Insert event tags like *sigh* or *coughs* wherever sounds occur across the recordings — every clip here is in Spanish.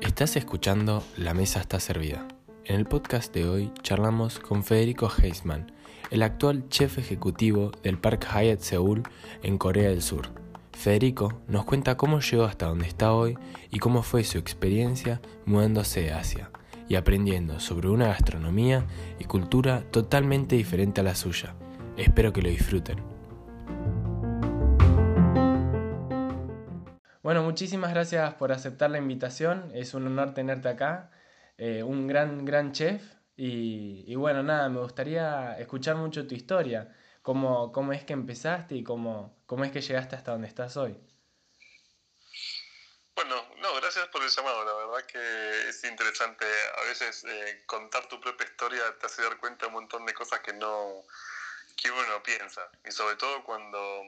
Estás escuchando La Mesa está servida. En el podcast de hoy charlamos con Federico Heisman, el actual chef ejecutivo del Park Hyatt Seúl en Corea del Sur. Federico nos cuenta cómo llegó hasta donde está hoy y cómo fue su experiencia mudándose de Asia y aprendiendo sobre una gastronomía y cultura totalmente diferente a la suya. Espero que lo disfruten. Muchísimas gracias por aceptar la invitación. Es un honor tenerte acá. Eh, un gran, gran chef. Y, bueno, nada, me gustaría escuchar mucho tu historia. Cómo, cómo es que empezaste y cómo, cómo es que llegaste hasta donde estás hoy. Bueno, no, gracias por el llamado. La verdad que es interesante. A veces eh, contar tu propia historia te hace dar cuenta de un montón de cosas que no que uno piensa. Y sobre todo cuando,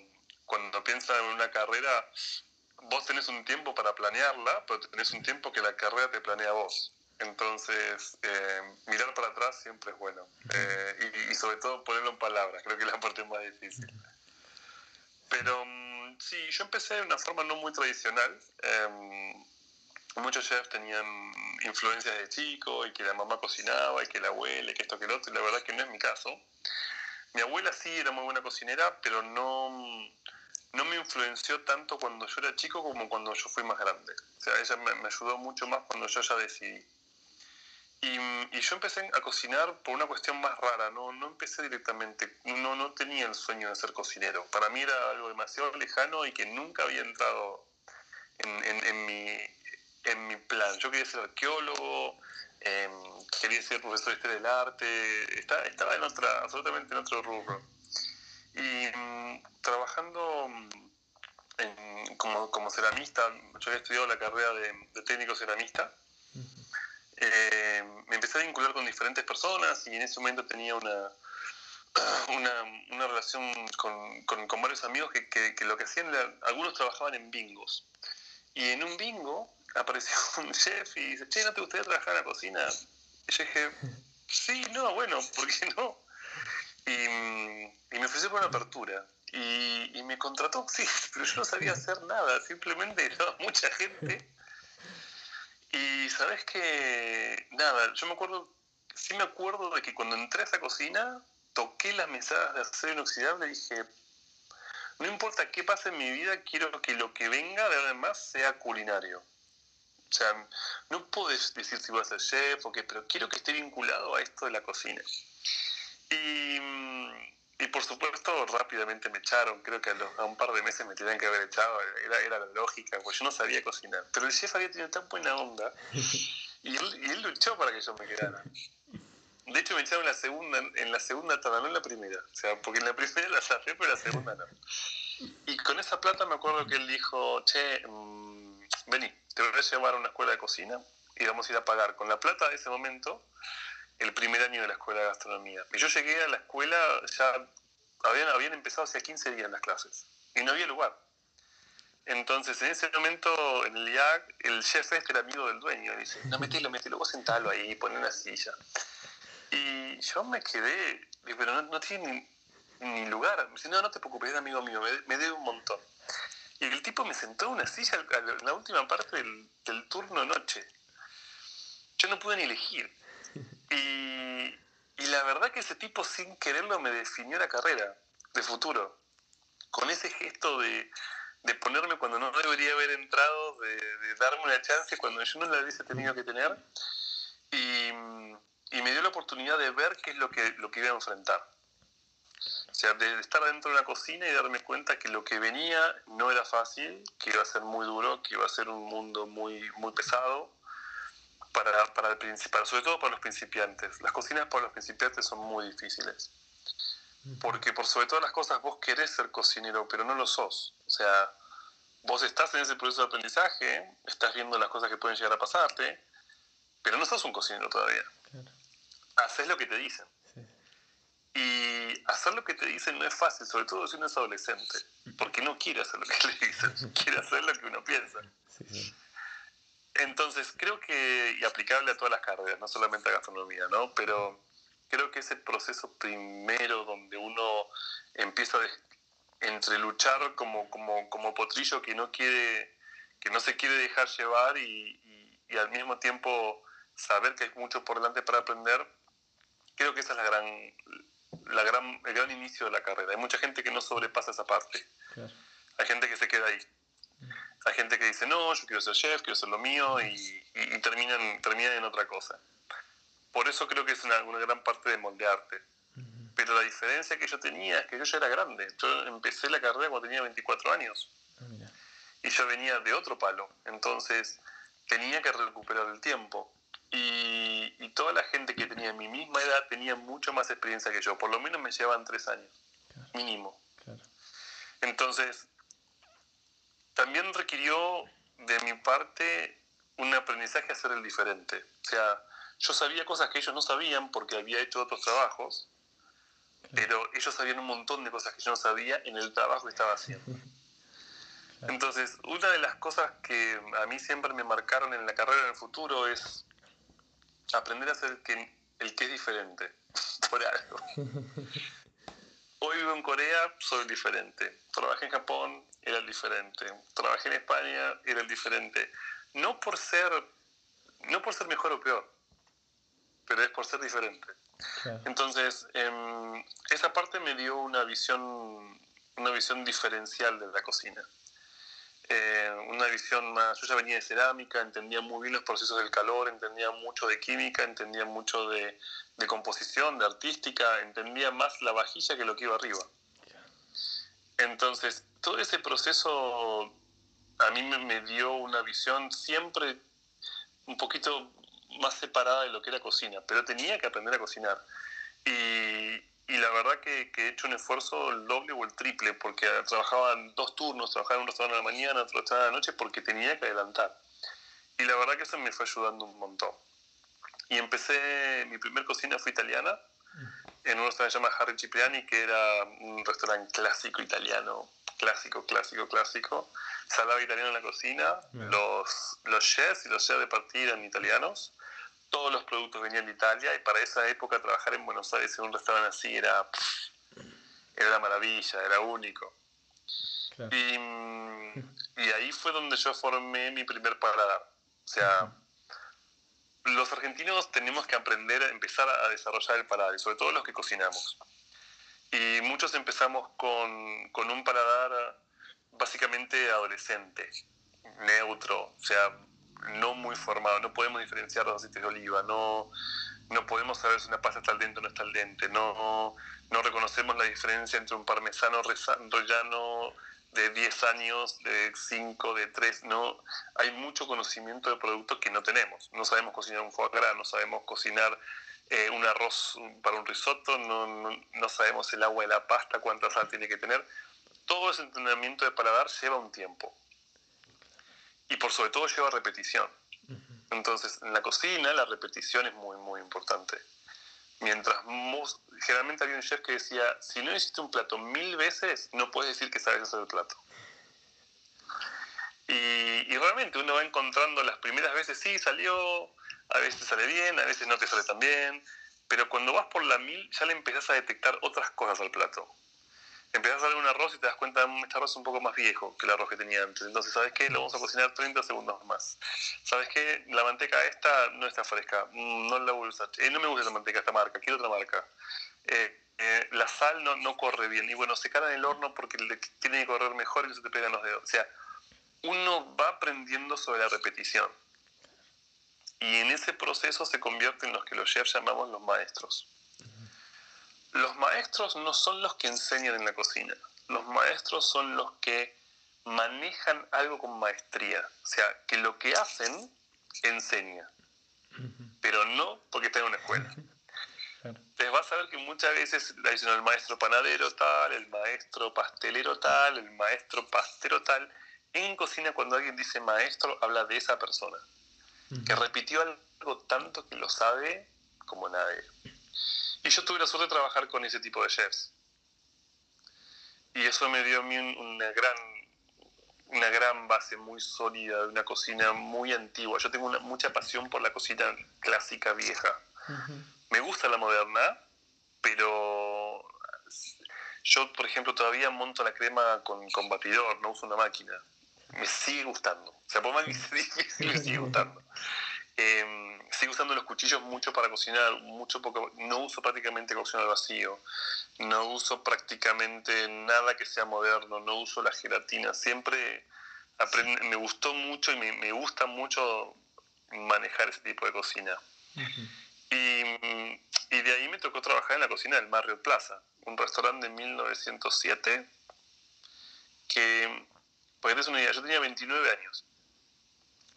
cuando piensa en una carrera, vos tenés un tiempo para planearla, pero tenés un tiempo que la carrera te planea vos. Entonces, eh, mirar para atrás siempre es bueno. Eh, y, sobre todo ponerlo en palabras, creo que es la parte más difícil. Pero mm, sí, yo empecé de una forma no muy tradicional. Em, muchos chefs tenían influencias de chico y que la mamá cocinaba y que la abuela y que esto que lo otro, y la verdad que no es mi caso. Mi abuela sí era muy buena cocinera, pero no no me influenció tanto cuando yo era chico como cuando yo fui más grande. O sea, ella me, ayudó mucho más cuando yo ya decidí. Y, yo empecé a cocinar por una cuestión más rara, no, no empecé directamente, no, no tenía el sueño de ser cocinero. Para mí era algo demasiado lejano y que nunca había entrado en, mi, en mi plan. Yo quería ser arqueólogo, em, quería ser profesor de historia del arte, estaba, estaba en otra, absolutamente en otro rubro. Y mm, trabajando mm, como, ceramista, yo había estudiado la carrera de, técnico ceramista, eh, me empecé a vincular con diferentes personas y en ese momento tenía una, *clears throat* una, relación con, con, varios amigos que, que, lo que hacían, algunos trabajaban en bingos. Y en un bingo apareció *laughs* un chef y dice, che, ¿no te gustaría trabajar en la cocina? Y yo dije, sí, no, bueno, ¿por qué no? Y, me ofreció por una apertura. Y, me contrató, sí, *laughs* pero yo no sabía hacer nada, simplemente *laughs* era mucha gente. Y sabes que, nada, yo me acuerdo, sí me acuerdo de que cuando entré a esa cocina, toqué las mesadas de acero inoxidable y dije, no importa qué pase en mi vida, quiero que lo que venga de además sea culinario. O sea, no puedo decir si voy a ser chef o qué, pero quiero que esté vinculado a esto de la cocina. Y, y, por supuesto, rápidamente me echaron. Creo que a, un par de meses me tenían que haber echado. Era, era la lógica, porque yo no sabía cocinar. Pero el chef había tenido tan buena onda y él, y él luchó para que yo me quedara. De hecho, me echaron en la segunda, en la segunda tabla, no en la primera. O sea, porque en la primera la saqué, pero en la segunda no. Y con esa plata me acuerdo que él dijo, che, mmm, vení, te voy a llevar a una escuela de cocina y vamos a ir a pagar. Con la plata de ese momento, el primer año de la escuela de gastronomía. Y yo llegué a la escuela, ya habían, habían empezado hace 15 días las clases y no había lugar. Entonces, en ese momento, en el IAC, el chef este era amigo del dueño. Dice, no, metelo, metelo, vos sentalo ahí, poné una silla. Y yo me quedé, pero no, tiene ni, lugar. Me dice, no, no te preocupes, es amigo mío, me, debe un montón. Y el tipo me sentó en una silla en la última parte del turno noche. Yo no pude ni elegir. Y, la verdad que ese tipo sin quererlo me definió la carrera de futuro. Con ese gesto de, ponerme cuando no debería haber entrado, de, darme una chance cuando yo no la hubiese tenido que tener. Y, me dio la oportunidad de ver qué es lo que, lo que iba a enfrentar. O sea, de estar dentro de una cocina y darme cuenta que lo que venía no era fácil, que iba a ser muy duro, que iba a ser un mundo muy, muy pesado, para, para el principal, sobre todo para los principiantes. Las cocinas para los principiantes son muy difíciles. Porque por sobre todas las cosas vos querés ser cocinero, pero no lo sos. O sea, vos estás en ese proceso de aprendizaje, estás viendo las cosas que pueden llegar a pasarte, pero no sos un cocinero todavía. Haces lo que te dicen. Y hacer lo que te dicen no es fácil, sobre todo si uno es adolescente, porque no quiere hacer lo que le dicen, *laughs* quiere hacer lo que uno piensa. Sí, entonces, creo que, y aplicable a todas las carreras, no solamente a gastronomía, ¿no? Pero creo que ese proceso primero donde uno empieza entre luchar como, como, como potrillo que no quiere, que no se quiere dejar llevar y, y, al mismo tiempo saber que hay mucho por delante para aprender, creo que esa es la gran, la gran, el gran inicio de la carrera. Hay mucha gente que no sobrepasa esa parte. Hay gente que se queda ahí. Hay gente que dice, no, yo quiero ser chef, quiero ser lo mío, y, y, terminan, terminan en otra cosa. Por eso creo que es una, una gran parte de moldearte. Pero la diferencia que yo tenía es que yo ya era grande. Yo empecé la carrera cuando tenía 24 años. Ah, y yo venía de otro palo. Entonces tenía que recuperar el tiempo. Y, y, toda la gente que tenía mi misma edad tenía mucho más experiencia que yo. Por lo menos me llevaban tres años. Mínimo. Entonces, también requirió de mi parte un aprendizaje a ser el diferente. O sea, yo sabía cosas que ellos no sabían porque había hecho otros trabajos pero ellos sabían un montón de cosas que yo no sabía en el trabajo que estaba haciendo. *laughs* Entonces, una de las cosas que a mí siempre me marcaron en la carrera en el futuro es aprender a ser el que, el que es diferente, *laughs* por algo. *laughs* Hoy vivo en Corea, soy diferente. Trabajé en Japón, era el diferente. Trabajé en España, era el diferente. No por ser, no por ser mejor o peor, pero es por ser diferente. Entonces, em, esa parte me dio una visión, una visión diferencial de la cocina. Eh, una visión más, yo ya venía de cerámica, entendía muy bien los procesos del calor, entendía mucho de química, entendía mucho de, composición, de artística, entendía más la vajilla que lo que iba arriba. Entonces, todo ese proceso a mí me, me dio una visión siempre un poquito más separada de lo que era cocina, pero tenía que aprender a cocinar. Y, y la verdad que, que, he hecho un esfuerzo el doble o el triple, porque trabajaba en dos turnos, trabajaba en un restaurante en la mañana, otro restaurante en la noche, porque tenía que adelantar. Y la verdad que eso me fue ayudando un montón. Y empecé, mi primer cocina fue italiana, en un restaurante llamado Harry Cipriani, que era un restaurante clásico italiano, clásico, clásico, clásico. Salada italiana en la cocina, los, los chefs y los chefs de partida eran italianos todos los productos venían de Italia y para esa época trabajar en Buenos Aires en un restaurante así era, era la maravilla, era único. Y, y, ahí fue donde yo formé mi primer paladar. O sea, los argentinos tenemos que aprender a empezar a desarrollar el paladar, sobre todo los que cocinamos. Y muchos empezamos con, con un paladar básicamente adolescente, neutro, o sea, no muy formado, no podemos diferenciar los aceites de oliva, no, no podemos saber si una pasta está al dente o no está al dente, no, no reconocemos la diferencia entre un parmesano rellano de 10 años, de 5, de 3, no, hay mucho conocimiento de productos que no tenemos, no sabemos cocinar un foie gras, no sabemos cocinar eh, un arroz para un risotto, no, no, no sabemos el agua de la pasta, cuánta sal tiene que tener, todo ese entrenamiento de paladar lleva un tiempo y por sobre todo lleva repetición. Entonces, en la cocina la repetición es muy, muy importante. Mientras generalmente había un chef que decía, si no hiciste un plato mil veces, no puedes decir que sabes hacer el plato. Y, y, realmente uno va encontrando las primeras veces, sí, salió, a veces sale bien, a veces no te sale tan bien, pero cuando vas por la mil ya le empezás a detectar otras cosas al plato empezás a hacer un arroz y te das cuenta, mm, este arroz es un poco más viejo que el arroz que tenía antes. Entonces, ¿sabes qué? Lo vamos a cocinar 30 segundos más. ¿Sabes qué? La manteca esta no está fresca. Mm, no la voy a usar. Eh, no me gusta esa manteca, esta marca. Quiero otra marca. Eh, eh, la sal no, no corre bien. Y bueno, se cara en el horno porque tiene que correr mejor y no se te pegan los dedos. O sea, uno va aprendiendo sobre la repetición. Y en ese proceso se convierte en los que los chefs llamamos los maestros. Los maestros no son los que enseñan en la cocina, los maestros son los que manejan algo con maestría, o sea, que lo que hacen enseña, pero no porque está en una escuela. *laughs* Entonces vas a ver que muchas veces dicen el maestro panadero tal, el maestro pastelero tal, el maestro pastero tal. En cocina cuando alguien dice maestro habla de esa persona, que repitió algo tanto que lo sabe como nadie. Y yo tuve la suerte de trabajar con ese tipo de chefs. Y eso me dio a mí una gran, una gran base muy sólida de una cocina muy antigua. Yo tengo una, mucha pasión por la cocina clásica vieja. Me gusta la moderna, pero Yo, por ejemplo, todavía monto la crema con, con batidor, no uso una máquina. Me sigue gustando. O sea, por más que sea difícil, me sigue gustando. *laughs* Eh, sigo usando los cuchillos mucho para cocinar, mucho poco, no uso prácticamente cocción al vacío, no uso prácticamente nada que sea moderno, no uso la gelatina, siempre me gustó mucho y me, me, gusta mucho manejar ese tipo de cocina. y, y, de ahí me tocó trabajar en la cocina del Marriott Plaza, un restaurante de 1907 que, pues es una idea, yo tenía 29 años.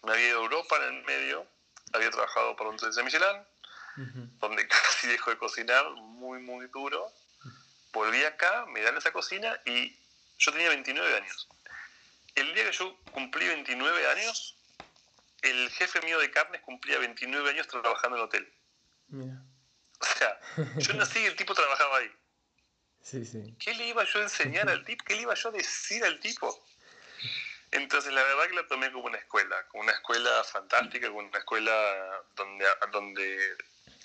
Me había ido a Europa en el medio, había trabajado por un 3 de Michelin, donde *laughs* casi dejo de cocinar muy, muy duro. Volví acá, me dan esa cocina y yo tenía 29 años. El día que yo cumplí 29 años, el jefe mío de carnes cumplía 29 años trabajando en el hotel. O sea, yo nací y el tipo trabajaba ahí. *laughs* Sí, sí. ¿Qué le iba yo a enseñar al tipo? ¿Qué le iba yo a decir al tipo? Entonces, la verdad que la tomé como una escuela, como una escuela fantástica, como una escuela donde, donde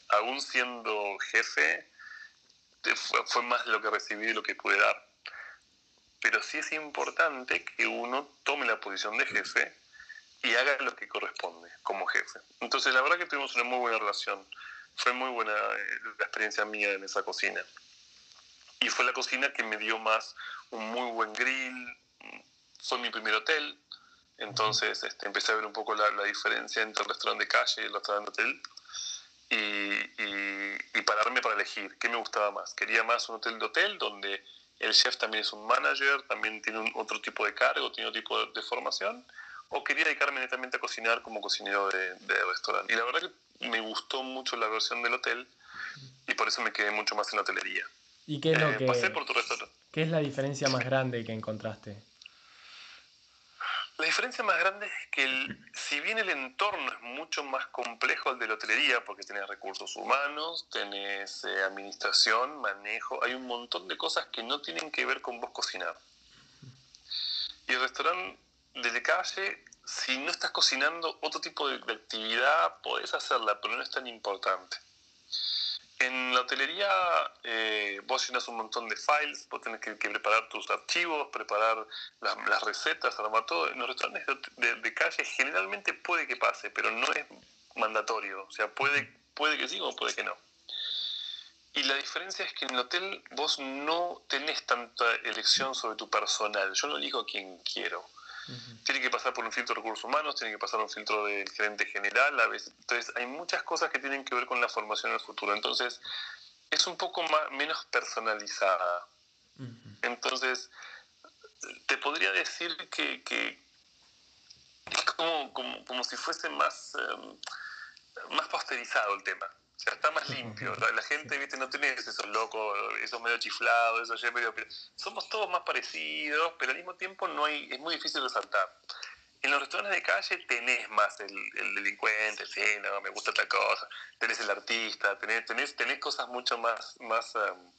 aún siendo jefe, fue, fue más lo que recibí y lo que pude dar. Pero sí es importante que uno tome la posición de jefe y haga lo que corresponde como jefe. Entonces, la verdad que tuvimos una muy buena relación. Fue muy buena eh, la experiencia mía en esa cocina. Y fue la cocina que me dio más un muy buen grill, fue mi primer hotel, entonces este, empecé a ver un poco la, diferencia entre el restaurante de calle y el restaurante de hotel y, y, pararme para elegir qué me gustaba más. Quería más un hotel de hotel donde el chef también es un manager, también tiene un, otro tipo de cargo, tiene otro tipo de, formación, o quería dedicarme netamente a cocinar como cocinero de, de, restaurante. Y la verdad que me gustó mucho la versión del hotel y por eso me quedé mucho más en la hotelería. ¿Y qué es lo eh, que... Pasé por tu restaurante. ¿Qué es la diferencia más grande que encontraste? La diferencia más grande es que el, si bien el entorno es mucho más complejo al de la hotelería, porque tenés recursos humanos, tenés eh, administración, manejo, hay un montón de cosas que no tienen que ver con vos cocinar. Y el restaurante de calle, si no estás cocinando otro tipo de, de actividad, podés hacerla, pero no es tan importante. En la hotelería eh, vos llenas un montón de files, vos tenés que, preparar tus archivos, preparar las, recetas, armar todo. En los restaurantes de, calle generalmente puede que pase, pero no es mandatorio. O sea, puede, puede que sí o puede que no. Y la diferencia es que en el hotel vos no tenés tanta elección sobre tu personal. Yo no elijo a quien quiero. Tiene que pasar por un filtro de recursos humanos, tiene que pasar un filtro del gerente general, a veces. Entonces, hay muchas cosas que tienen que ver con la formación en el futuro. Entonces, es un poco más, menos personalizada. Entonces, te podría decir que, que es como, como, como, si fuese más, um, más posterizado el tema. O sea, está más limpio. La, gente, viste, no tiene esos locos, esos medio chiflados, esos ya medio... Somos todos más parecidos, pero al mismo tiempo no hay, es muy difícil resaltar. En los restaurantes de calle tenés más el, el delincuente, sí, no, me gusta otra cosa. Tenés el artista, tenés, tenés, tenés cosas mucho más, más, um,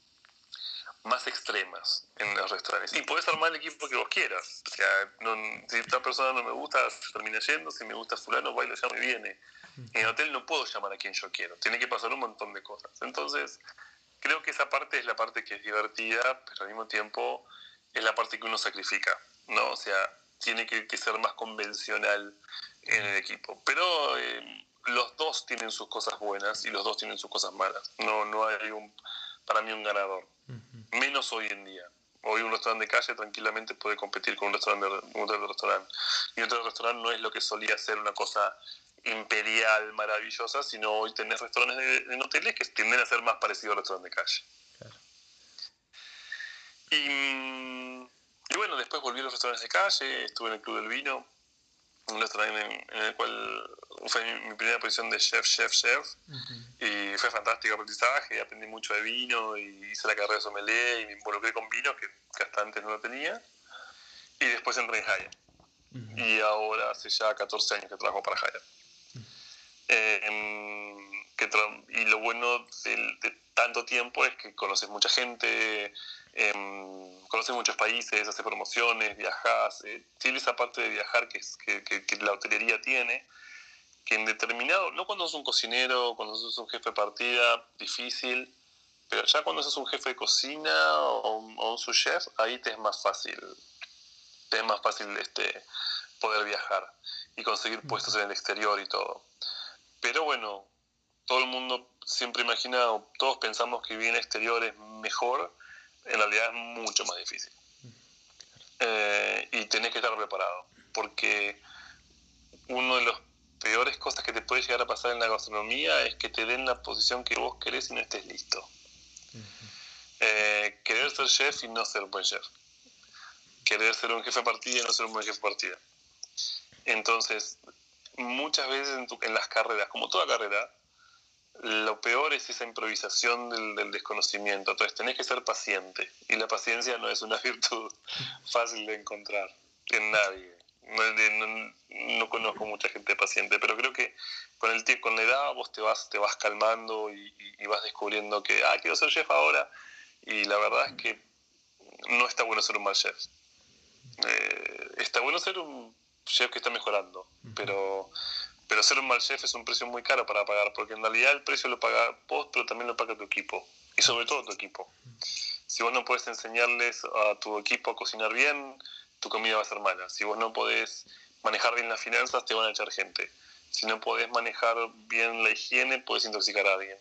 más extremas en los restaurantes. Y podés armar el equipo que vos quieras. O sea, no, si esta persona no me gusta, se termina yendo. Si me gusta fulano, bailo, ya me viene. En el hotel no puedo llamar a quien yo quiero, tiene que pasar un montón de cosas. Entonces, creo que esa parte es la parte que es divertida, pero al mismo tiempo es la parte que uno sacrifica, ¿no? O sea, tiene que, ser más convencional en el equipo. Pero eh, los dos tienen sus cosas buenas y los dos tienen sus cosas malas. No, no hay un, para mí un ganador. Menos hoy en día. Hoy un restaurante de calle tranquilamente puede competir con un restaurante, un hotel de restaurante. Y un restaurante no es lo que solía ser una cosa imperial, maravillosa, sino hoy tenés restaurantes en hoteles que tienden a ser más parecidos a restaurantes de calle. Y, bueno, después volví a los restaurantes de calle, estuve en el Club del Vino, un restaurante en, el cual fue mi, primera posición de chef, chef, chef, y fue fantástico aprendizaje, aprendí mucho de vino, y hice la carrera de sommelier, y me involucré con vino que, hasta antes no lo tenía, y después entré en Hyatt. Y ahora hace ya 14 años que trabajo para Hyatt. Eh, que y lo bueno de, tanto tiempo es que conoces mucha gente, eh, conoces muchos países, haces promociones, viajas. Eh, tiene esa parte de viajar que, es, que, que, la hotelería tiene, que en determinado, no cuando sos un cocinero, cuando sos un jefe de partida, difícil, Pero ya cuando sos un jefe de cocina o, un sous chef, ahí te es más fácil, te es más fácil este, poder viajar y conseguir puestos en el exterior y todo. Pero bueno, todo el mundo siempre imagina, todos pensamos que vivir en exterior es mejor, en realidad es mucho más difícil. Eh, y tenés que estar preparado, porque uno de los peores cosas que te puede llegar a pasar en la gastronomía es que te den la posición que vos querés y no estés listo. Eh, querer ser chef y no ser un buen chef. Querer ser un jefe de partida y no ser un buen jefe de partida. Entonces, muchas veces en, las carreras, como toda carrera, lo peor es esa improvisación del, desconocimiento. Entonces, tenés que ser paciente. Y la paciencia no es una *laughs* virtud fácil de encontrar en nadie. No, conozco mucha gente paciente, pero creo que con el tiempo, con la edad vos te vas, te vas calmando y, vas descubriendo que, ah, quiero ser chef ahora. Y la verdad es que no está bueno ser un mal chef. Eh, está bueno ser un chef que está mejorando, pero, pero ser un mal chef es un precio muy caro para pagar, porque en realidad el precio lo paga vos, pero también lo paga tu equipo, y sobre todo tu equipo. Si vos no puedes enseñarles a tu equipo a cocinar bien, tu comida va a ser mala. Si vos no podés manejar bien las finanzas, te van a echar gente. Si no podés manejar bien la higiene, puedes intoxicar a alguien.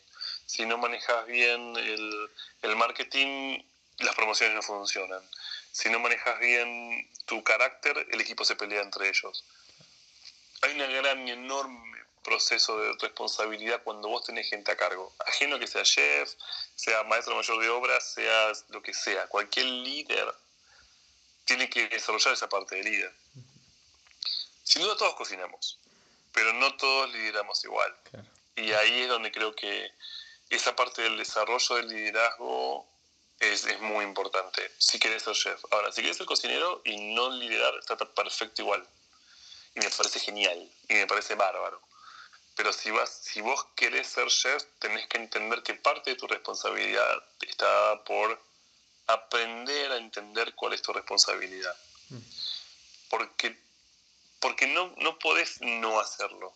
Si no manejas bien el, el marketing, las promociones no funcionan. Si no manejas bien tu carácter, el equipo se pelea entre ellos. Hay un gran y enorme proceso de responsabilidad cuando vos tenés gente a cargo. Ajeno que sea chef, sea maestro mayor de obras, sea lo que sea. Cualquier líder tiene que desarrollar esa parte de líder. Sin duda todos cocinamos, pero no todos lideramos igual. Y ahí es donde creo que esa parte del desarrollo del liderazgo es, es, muy importante. Si quieres ser chef. Ahora, si quieres ser cocinero y no liderar, está perfecto igual. Y me parece genial. Y me parece bárbaro. Pero si, vas, si vos querés ser chef, tenés que entender que parte de tu responsabilidad está por aprender a entender cuál es tu responsabilidad. Mm. Porque, porque no, no podés no hacerlo.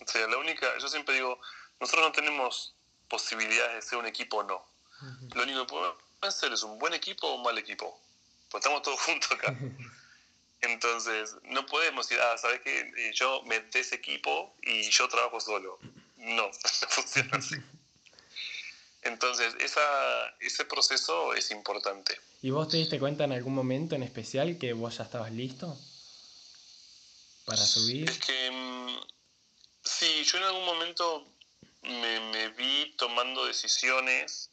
O sea, la única, yo siempre digo, nosotros no tenemos posibilidades de ser un equipo o no. Lo único que podemos hacer es un buen equipo o un mal equipo. Pues estamos todos *laughs* juntos acá. *laughs* Entonces, no podemos decir, ah, ¿sabes qué? Eh, yo me ese equipo y yo trabajo solo. No, *laughs* no funciona así. Entonces, esa, ese proceso es importante. ¿Y vos te diste cuenta en algún momento en especial que vos ya estabas listo para subir? Es que mm, sí, yo en algún momento me, me, vi tomando decisiones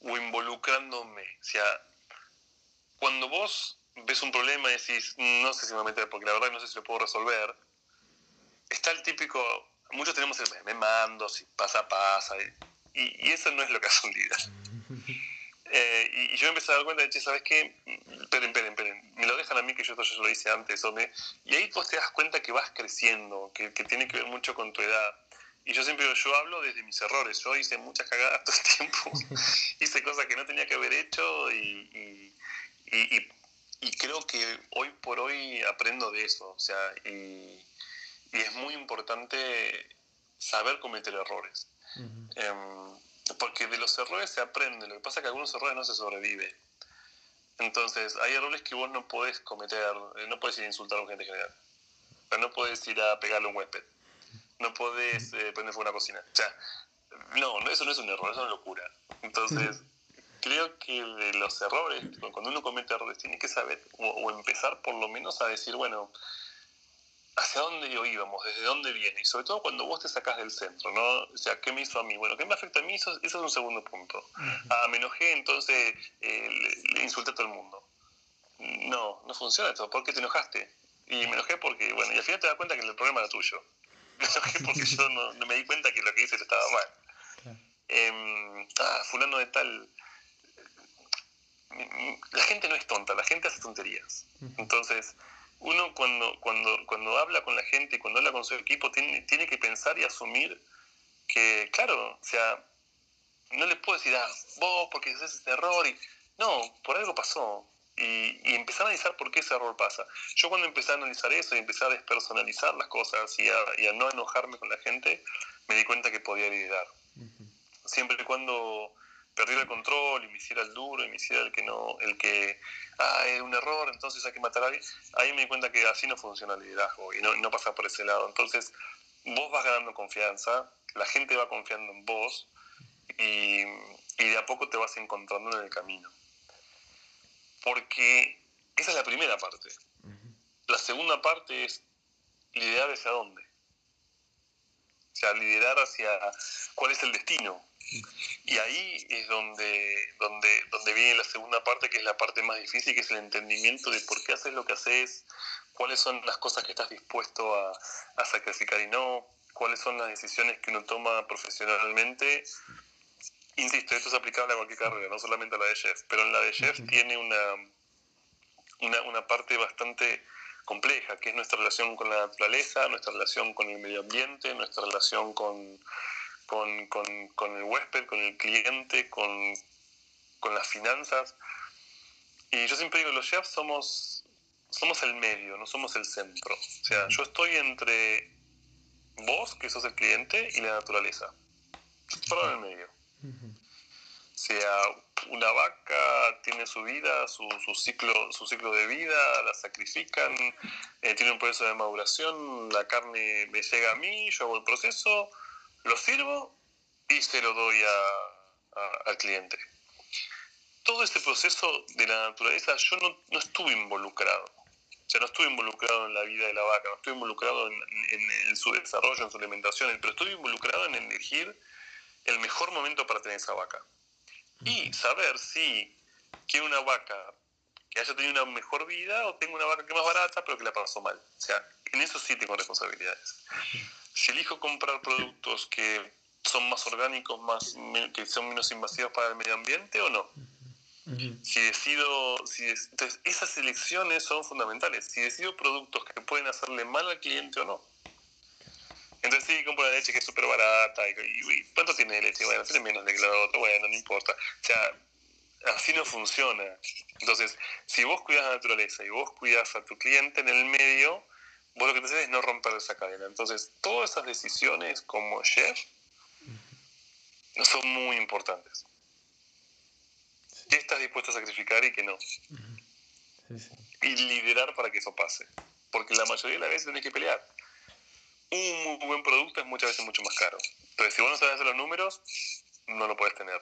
o involucrándome. O sea, cuando vos ves un problema y decís, no sé si me voy a meter porque la verdad no sé si lo puedo resolver, está el típico, muchos tenemos el me mando, si pasa, pasa. Y, eso no es lo que hace un líder. Y, yo me empecé a dar cuenta de, che, ¿sabes qué? Esperen, esperen. Me lo dejan a mí que yo, yo lo hice antes. O y ahí vos te das cuenta que vas creciendo, que, que, tiene que ver mucho con tu edad. Y yo siempre yo hablo desde mis errores. Yo hice muchas cagadas *laughs* todo el tiempo. *laughs* hice cosas que no tenía que haber hecho y, y, y, creo que hoy por hoy aprendo de eso. O sea, y, es muy importante saber cometer errores. Em, porque de los errores se aprende, lo que pasa es que algunos errores no se sobrevive. Entonces, hay errores que vos no podés cometer, no podés ir a insultar a un gente general, no podés ir a pegarle a un huésped, no podés eh, prender fuego una cocina. O sea, no, eso no es un error, eso es una locura. Entonces, creo que de los errores, cuando uno comete errores, tiene que saber o empezar por lo menos a decir, bueno, hacia dónde íbamos, desde dónde viene, y sobre todo cuando vos te sacás del centro, ¿no? O sea, ¿qué me hizo a mí? Bueno, ¿qué me afecta a mí? Eso, es un segundo punto. Ah, me enojé, entonces eh, le, insulté a todo el mundo. No, no funciona esto. ¿Por qué te enojaste? Y me enojé porque, bueno, y al final te das cuenta que el problema era tuyo. Me enojé porque yo no, me di cuenta que lo que hice estaba mal. Em, ah, fulano de tal. La gente no es tonta, la gente hace tonterías. Entonces, uno cuando, cuando, cuando habla con la gente, cuando habla con su equipo, tiene, tiene que pensar y asumir que, claro, o sea, no le puedo decir, ah, vos porque haces este error, y no, por algo pasó. Y, y empezar a analizar por qué ese error pasa. Yo cuando empecé a analizar eso y empecé a despersonalizar las cosas y a, no enojarme con la gente, me di cuenta que podía liderar. Siempre y cuando perdiera el control y me hiciera el duro y me hiciera el que no, el que, ah, es un error, entonces hay que matar a alguien, ahí me di cuenta que así no funciona el liderazgo y no, no pasa por ese lado. Entonces, vos vas ganando confianza, la gente va confiando en vos y, y de a poco te vas encontrando en el camino. Porque esa es la primera parte. La segunda parte es liderar hacia dónde. O sea, liderar hacia cuál es el destino. Y ahí es donde, donde, donde viene la segunda parte, que es la parte más difícil, que es el entendimiento de por qué haces lo que haces, cuáles son las cosas que estás dispuesto a, a sacrificar y no, cuáles son las decisiones que uno toma profesionalmente. Insisto, esto es aplicable a cualquier carrera, no solamente a la de chef, pero en la de chef tiene una, una, una parte bastante compleja, que es nuestra relación con la naturaleza, nuestra relación con el medio ambiente, nuestra relación con, con, con, con el huésped, con el cliente, con, con, las finanzas. Y yo siempre digo, los chefs somos, somos el medio, no somos el centro. O sea, yo estoy entre vos, que sos el cliente, y la naturaleza. Yo en el medio. Sea, una vaca tiene su vida, su, su, ciclo, su ciclo de vida, la sacrifican, eh, tiene un proceso de maduración, la carne me llega a mí, yo hago el proceso, lo sirvo y se lo doy al cliente. Todo este proceso de la naturaleza yo no, no, estuve involucrado. O sea, no estuve involucrado en la vida de la vaca, no estuve involucrado en, en, en su desarrollo, en su alimentación, pero estuve involucrado en elegir el mejor momento para tener esa vaca y saber si quiero una vaca que haya tenido una mejor vida o tengo una vaca que es más barata pero que la pasó mal. O sea, en eso sí tengo responsabilidades. Si elijo comprar productos que son más orgánicos, más, que son menos invasivos para el medio ambiente o no. Si decido, si entonces esas elecciones son fundamentales. Si decido productos que pueden hacerle mal al cliente o no. Entonces sí, compro la leche que es súper barata. Y, y, ¿Cuánto tiene leche? Bueno, tiene menos de que la otra. Bueno, no importa. O sea, así no funciona. Entonces, si vos cuidas la naturaleza y vos cuidas a tu cliente en el medio, vos lo que te haces es no romper esa cadena. Entonces, todas esas decisiones como chef son muy importantes. ¿Qué estás dispuesto a sacrificar y qué no? Sí, sí. Y liderar para que eso pase. Porque la mayoría de las veces tenés que pelear un muy buen producto es muchas veces mucho más caro. Entonces, si vos no sabes hacer los números, no lo puedes tener.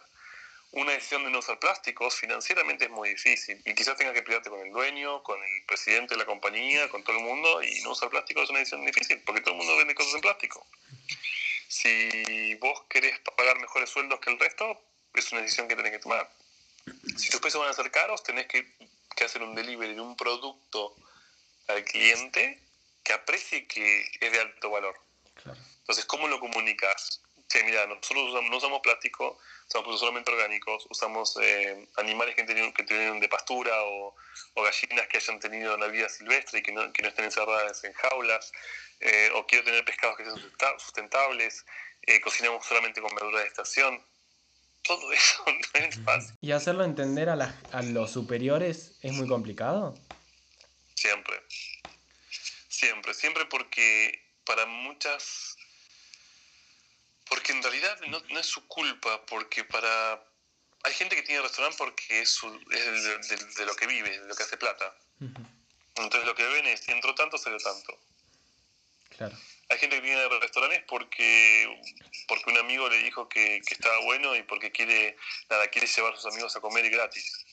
Una decisión de no usar plásticos financieramente es muy difícil y quizás tengas que pelearte con el dueño, con el presidente de la compañía, con todo el mundo y no usar plástico es una decisión difícil porque todo el mundo vende cosas en plástico. Si vos querés pagar mejores sueldos que el resto, es una decisión que tenés que tomar. Si tus precios van a ser caros, tenés que, que hacer un delivery de un producto al cliente que aprecie que es de alto valor. Claro. Entonces, ¿cómo lo comunicas? Che, mira, nosotros usamos, no usamos plástico, usamos solamente orgánicos, usamos eh, animales que tienen, que tienen de pastura o, o, gallinas que hayan tenido una vida silvestre y que no, que no estén encerradas en jaulas, eh, o quiero tener pescados que sean sustentables, eh, cocinamos solamente con verduras de estación. Todo eso *laughs* no es fácil. ¿Y hacerlo entender a, la, a los superiores es muy complicado? Siempre. Siempre, siempre porque para muchas, porque en realidad no, no es su culpa, porque para, hay gente que tiene restaurante porque es, su, es de, de, de, lo que vive, de lo que hace plata. Uh -huh. Entonces lo que ven es, entró tanto, salió tanto. Claro. Hay gente que tiene restaurantes porque, porque un amigo le dijo que, que estaba bueno y porque quiere, nada, quiere llevar a sus amigos a comer y gratis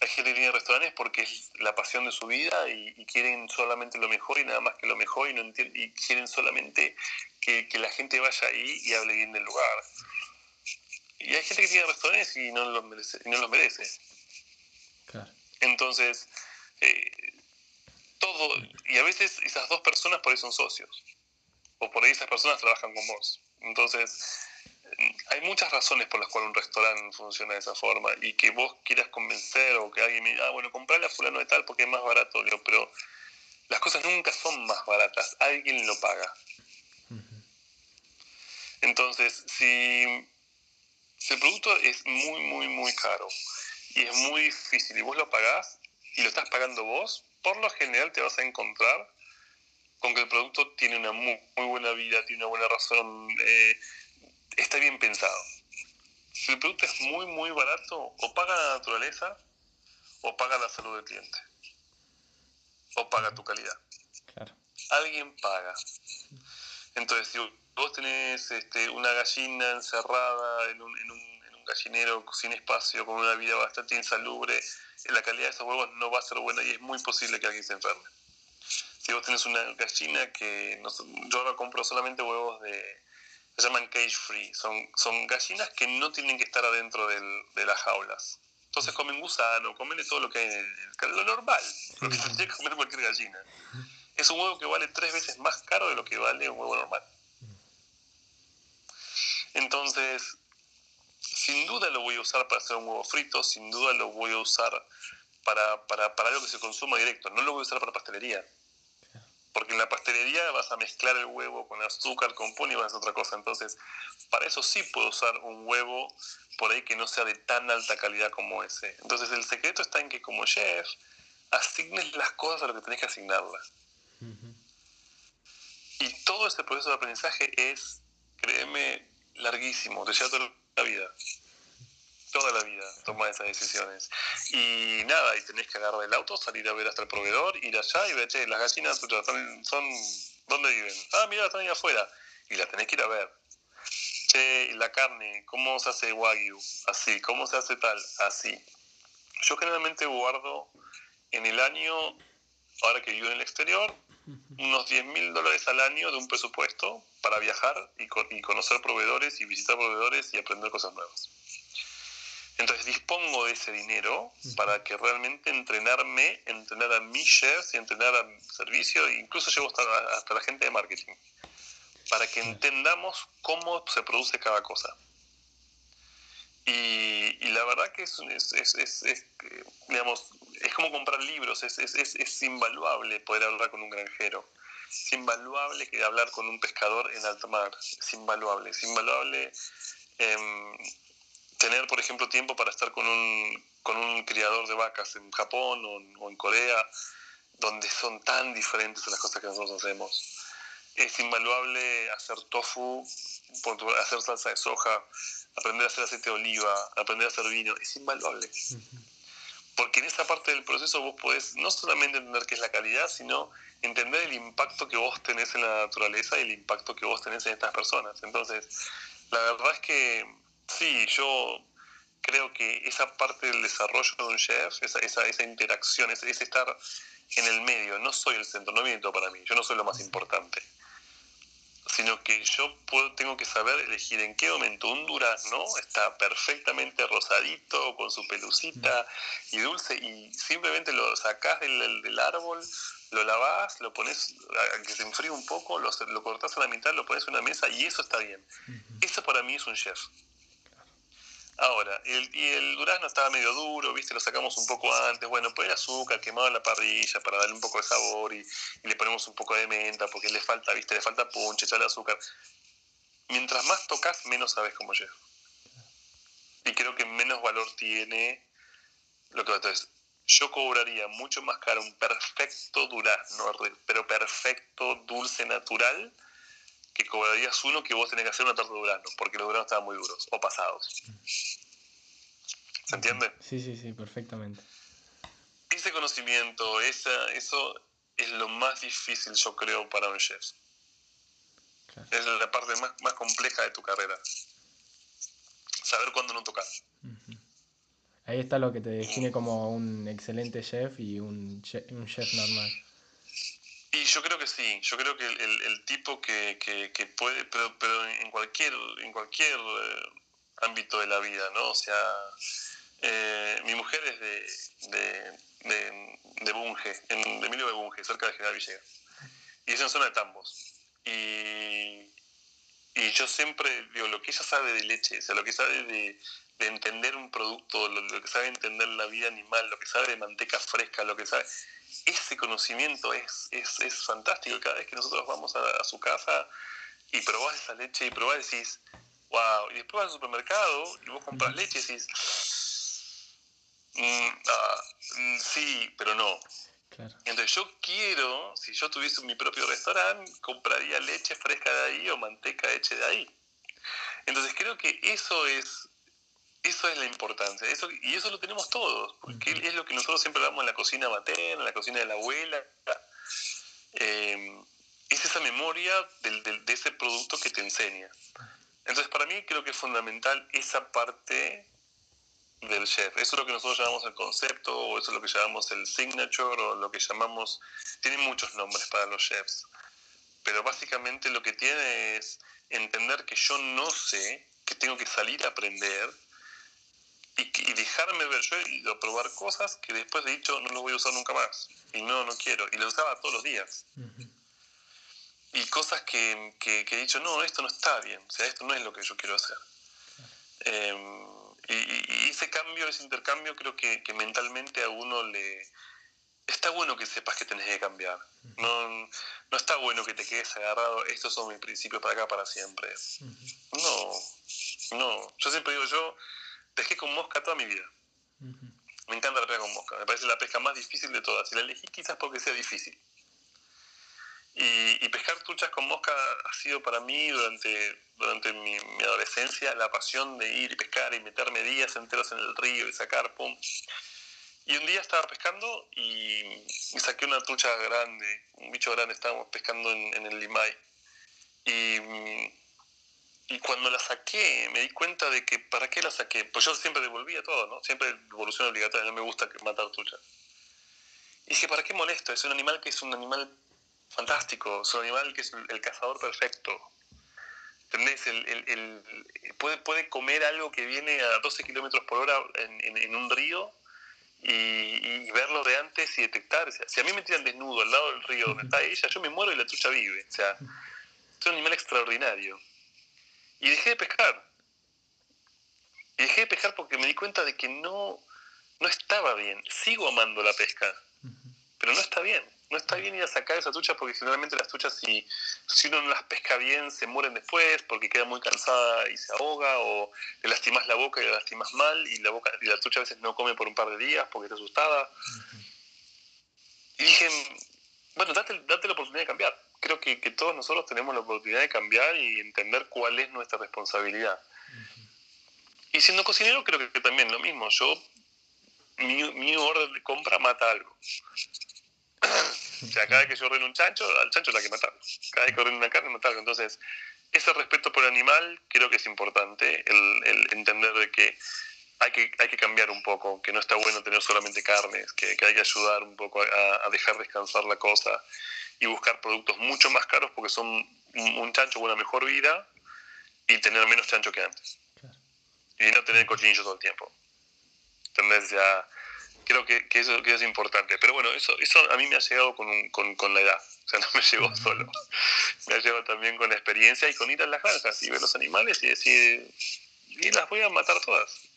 hay gente que tiene restaurantes porque es la pasión de su vida y, y, quieren solamente lo mejor y nada más que lo mejor y, no y quieren solamente que, que, la gente vaya ahí y hable bien del lugar. Y hay gente que tiene restaurantes y no los merece. Y no los merece. Claro. Entonces, eh, todo, y a veces esas dos personas por ahí son socios, o por ahí esas personas trabajan con vos. Entonces, hay muchas razones por las cuales un restaurante funciona de esa forma y que vos quieras convencer o que alguien me diga, ah, bueno, comprarle a fulano de tal porque es más barato, pero las cosas nunca son más baratas, alguien lo paga. Entonces, si, si, el producto es muy, muy, muy caro y es muy difícil y vos lo pagás y lo estás pagando vos, por lo general te vas a encontrar con que el producto tiene una muy, muy buena vida, tiene una buena razón. Eh, está bien pensado. si el producto es muy, muy barato, o paga la naturaleza, o paga la salud del cliente, o paga tu calidad. Claro. Alguien paga. Entonces, si vos tenés este, una gallina encerrada en un, en, un, en un gallinero sin espacio, con una vida bastante insalubre, la calidad de esos huevos no va a ser buena y es muy posible que alguien se enferme. Si vos tenés una gallina que no, yo ahora compro solamente huevos de se llaman cage free, son, son gallinas que no tienen que estar adentro del, de las jaulas. Entonces comen gusano, comen todo lo que hay, en lo normal, lo que *laughs* tendría que comer cualquier gallina. Es un huevo que vale tres veces más caro de lo que vale un huevo normal. Entonces, sin duda lo voy a usar para hacer un huevo frito, sin duda lo voy a usar para, para, para algo que se consuma directo, no lo voy a usar para pastelería. Porque en la pastelería vas a mezclar el huevo con azúcar, con pan y vas a hacer otra cosa. Entonces, para eso sí puedo usar un huevo por ahí que no sea de tan alta calidad como ese. Entonces, el secreto está en que como chef, asignes las cosas a lo que tenés que asignarlas. Y todo ese proceso de aprendizaje es, créeme, larguísimo, te lleva toda la vida. Toda la vida tomar esas decisiones. Y nada, y tenés que agarrar el auto, salir a ver hasta el proveedor, ir allá y ver, che, las gallinas son, son ¿dónde viven? Ah, mira, están ahí afuera. Y las tenés que ir a ver. Che, la carne, ¿cómo se hace wagyu? Así, ¿cómo se hace tal? Así. Yo generalmente guardo en el año, ahora que vivo en el exterior, unos 10 mil dólares al año de un presupuesto para viajar y, y, conocer proveedores y visitar proveedores y aprender cosas nuevas. Entonces dispongo de ese dinero para que realmente entrenarme, entrenar a mis chefs y entrenar a servicio, e incluso llevo hasta, hasta la gente de marketing, para que entendamos cómo se produce cada cosa. Y, y la verdad que es, es, es, es, digamos, es como comprar libros, es, invaluable poder hablar con un granjero, es invaluable que hablar con un pescador en alta mar, es invaluable, es invaluable eh, tener, por ejemplo, tiempo para estar con un, con un criador de vacas en Japón o, o en Corea, donde son tan diferentes a las cosas que nosotros hacemos. Es invaluable hacer tofu, hacer salsa de soja, aprender a hacer aceite de oliva, aprender a hacer vino, es invaluable. Porque en esa parte del proceso vos podés no solamente entender qué es la calidad, sino entender el impacto que vos tenés en la naturaleza y el impacto que vos tenés en estas personas. Entonces, la verdad es que sí, yo creo que esa parte del desarrollo de un chef, esa, esa, esa interacción, ese, ese estar en el medio, no soy el centro, no viene todo para mí, yo no soy lo más importante sino que yo puedo, tengo que saber elegir en qué momento un durazno está perfectamente rosadito, con su pelucita y dulce, y simplemente lo sacás del, del árbol, lo lavás, lo pones a que se enfríe un poco, lo, lo cortás a la mitad, lo pones en una mesa y eso está bien. Eso para mí es un chef. Ahora, el, y el durazno estaba medio duro, ¿viste? Lo sacamos un poco antes. Bueno, pues el azúcar quemado en la parrilla para darle un poco de sabor y, le ponemos un poco de menta porque le falta, ¿viste? Le falta punche, echarle azúcar. Mientras más tocas, menos sabes cómo llega. Y creo que menos valor tiene lo que entonces yo cobraría mucho más caro un perfecto durazno, pero perfecto, dulce, natural, que cobrarías uno que vos tenés que hacer una tarta de durazno, porque los duranos estaban muy duros o pasados. ¿Se entiende? Sí, sí, sí, perfectamente. Ese conocimiento, esa, eso es lo más difícil, yo creo, para un chef. Claro. Es la parte más, más compleja de tu carrera. Saber cuándo no tocar. Uh -huh. Ahí está lo que te define como un excelente chef y un chef, un chef normal. Y yo creo que sí, yo creo que el, el, tipo que, que, que, puede, pero, pero en cualquier, en cualquier eh, ámbito de la vida, ¿no? O sea, eh, mi mujer es de, de, de, de Bunge, en, de Emilio de Bunge, cerca de General Villegas. Y es en zona de tambos. Y, y yo siempre digo, lo que ella sabe de leche, o sea, lo que sabe de, de entender un producto, lo, lo que sabe entender la vida animal, lo que sabe de manteca fresca, lo que sabe ese conocimiento es, es, es, fantástico. Cada vez que nosotros vamos a, a, su casa y probás esa leche y probás, decís, wow. Y después vas al supermercado y vos compras leche y decís, mm, ah, mm, sí, pero no. Claro. Entonces yo quiero, si yo tuviese mi propio restaurante, compraría leche fresca de ahí o manteca hecha de ahí. Entonces creo que eso es eso es la importancia. Eso, y eso lo tenemos todos, porque es lo que nosotros siempre damos en la cocina materna, en la cocina de la abuela. Eh, es esa memoria de ese producto que te enseña. Entonces, para mí creo que es fundamental esa parte del chef. Eso es lo que nosotros llamamos el concepto, o eso es lo que llamamos el signature, o lo que llamamos... Tiene muchos nombres para los chefs. Pero básicamente lo que tiene es entender que yo no sé, que tengo que salir a aprender y, dejarme ver. Yo he ido a probar cosas que después he dicho no lo voy a usar nunca más. Y no, no quiero. Y lo usaba todos los días. Y cosas que, que, he dicho, no, esto no está bien. O sea, esto no es lo que yo quiero hacer. Em, y, ese cambio, ese intercambio, creo que, que, mentalmente a uno le... Está bueno que sepas que tenés que cambiar. No, no está bueno que te quedes agarrado, estos son mis principios para acá para siempre. No, no. Yo siempre digo, yo pesqué con mosca toda mi vida. Me encanta la pesca con mosca. Me parece la pesca más difícil de todas. Y la elegí quizás porque sea difícil. Y, pescar truchas con mosca ha sido para mí durante, durante mi, adolescencia la pasión de ir y pescar y meterme días enteros en el río y sacar, pum. Y un día estaba pescando y, saqué una trucha grande, un bicho grande, estábamos pescando en, en el Limay. Y y cuando la saqué, me di cuenta de que, ¿para qué la saqué? Pues yo siempre devolvía todo, ¿no? Siempre devolución obligatoria, no me gusta matar truchas. Y dije, ¿para qué molesto? Es un animal que es un animal fantástico, es un animal que es el, cazador perfecto. ¿Entendés? El, el, puede, puede comer algo que viene a 12 kilómetros por hora en, en, un río y, verlo de antes y detectar. si a mí me tiran desnudo al lado del río donde está ella, yo me muero y la trucha vive. O sea, es un animal extraordinario. Y dejé de pescar. Y dejé de pescar porque me di cuenta de que no, no estaba bien. Sigo amando la pesca, pero no está bien. No está bien ir a sacar esa trucha porque generalmente las truchas, si, si uno no las pesca bien, se mueren después porque queda muy cansada y se ahoga, o le lastimas la boca y la lastimas mal, y la, boca, y la trucha a veces no come por un par de días porque está asustada. Y dije, bueno, date, date la oportunidad de cambiar creo que, que, todos nosotros tenemos la oportunidad de cambiar y entender cuál es nuestra responsabilidad. Y siendo cocinero creo que, también lo mismo. Yo, mi, mi, orden de compra mata algo. *coughs* o sea, cada vez que yo ordeno un chancho, al chancho la que matarlo. Cada vez que ordeno una carne, matarlo. Entonces, ese respeto por el animal creo que es importante, el, el entender de que hay que, hay que cambiar un poco, que no está bueno tener solamente carnes, que, que hay que ayudar un poco a, a, dejar descansar la cosa y buscar productos mucho más caros porque son un chancho con una mejor vida y tener menos chancho que antes. Y no tener cochinillo todo el tiempo. Entonces ya creo que, que, eso, que es importante. Pero bueno, eso, eso a mí me ha llegado con, con, con la edad. O sea, no me llegó solo. Me ha llegado también con la experiencia y con ir a las granjas y ver los animales y decir, y las voy a matar todas.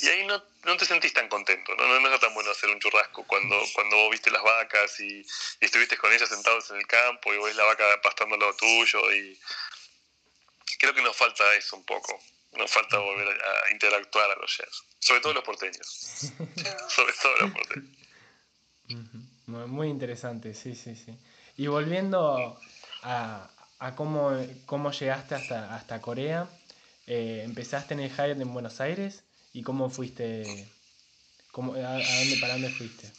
Y ahí no, no, te sentís tan contento, ¿no? No, no es tan bueno hacer un churrasco cuando, cuando vos viste las vacas y, estuviste con ellas sentados en el campo y ves la vaca pastando lo tuyo y creo que nos falta eso un poco, nos falta volver a, interactuar a los chefs, sobre todo los porteños, *laughs* sobre todo los porteños. Muy interesante, sí, sí, sí. Y volviendo a, a cómo, cómo llegaste hasta, hasta Corea, eh, empezaste en el Hyatt en Buenos Aires ¿Y cómo fuiste? Cómo, a, dónde, ¿Para dónde fuiste?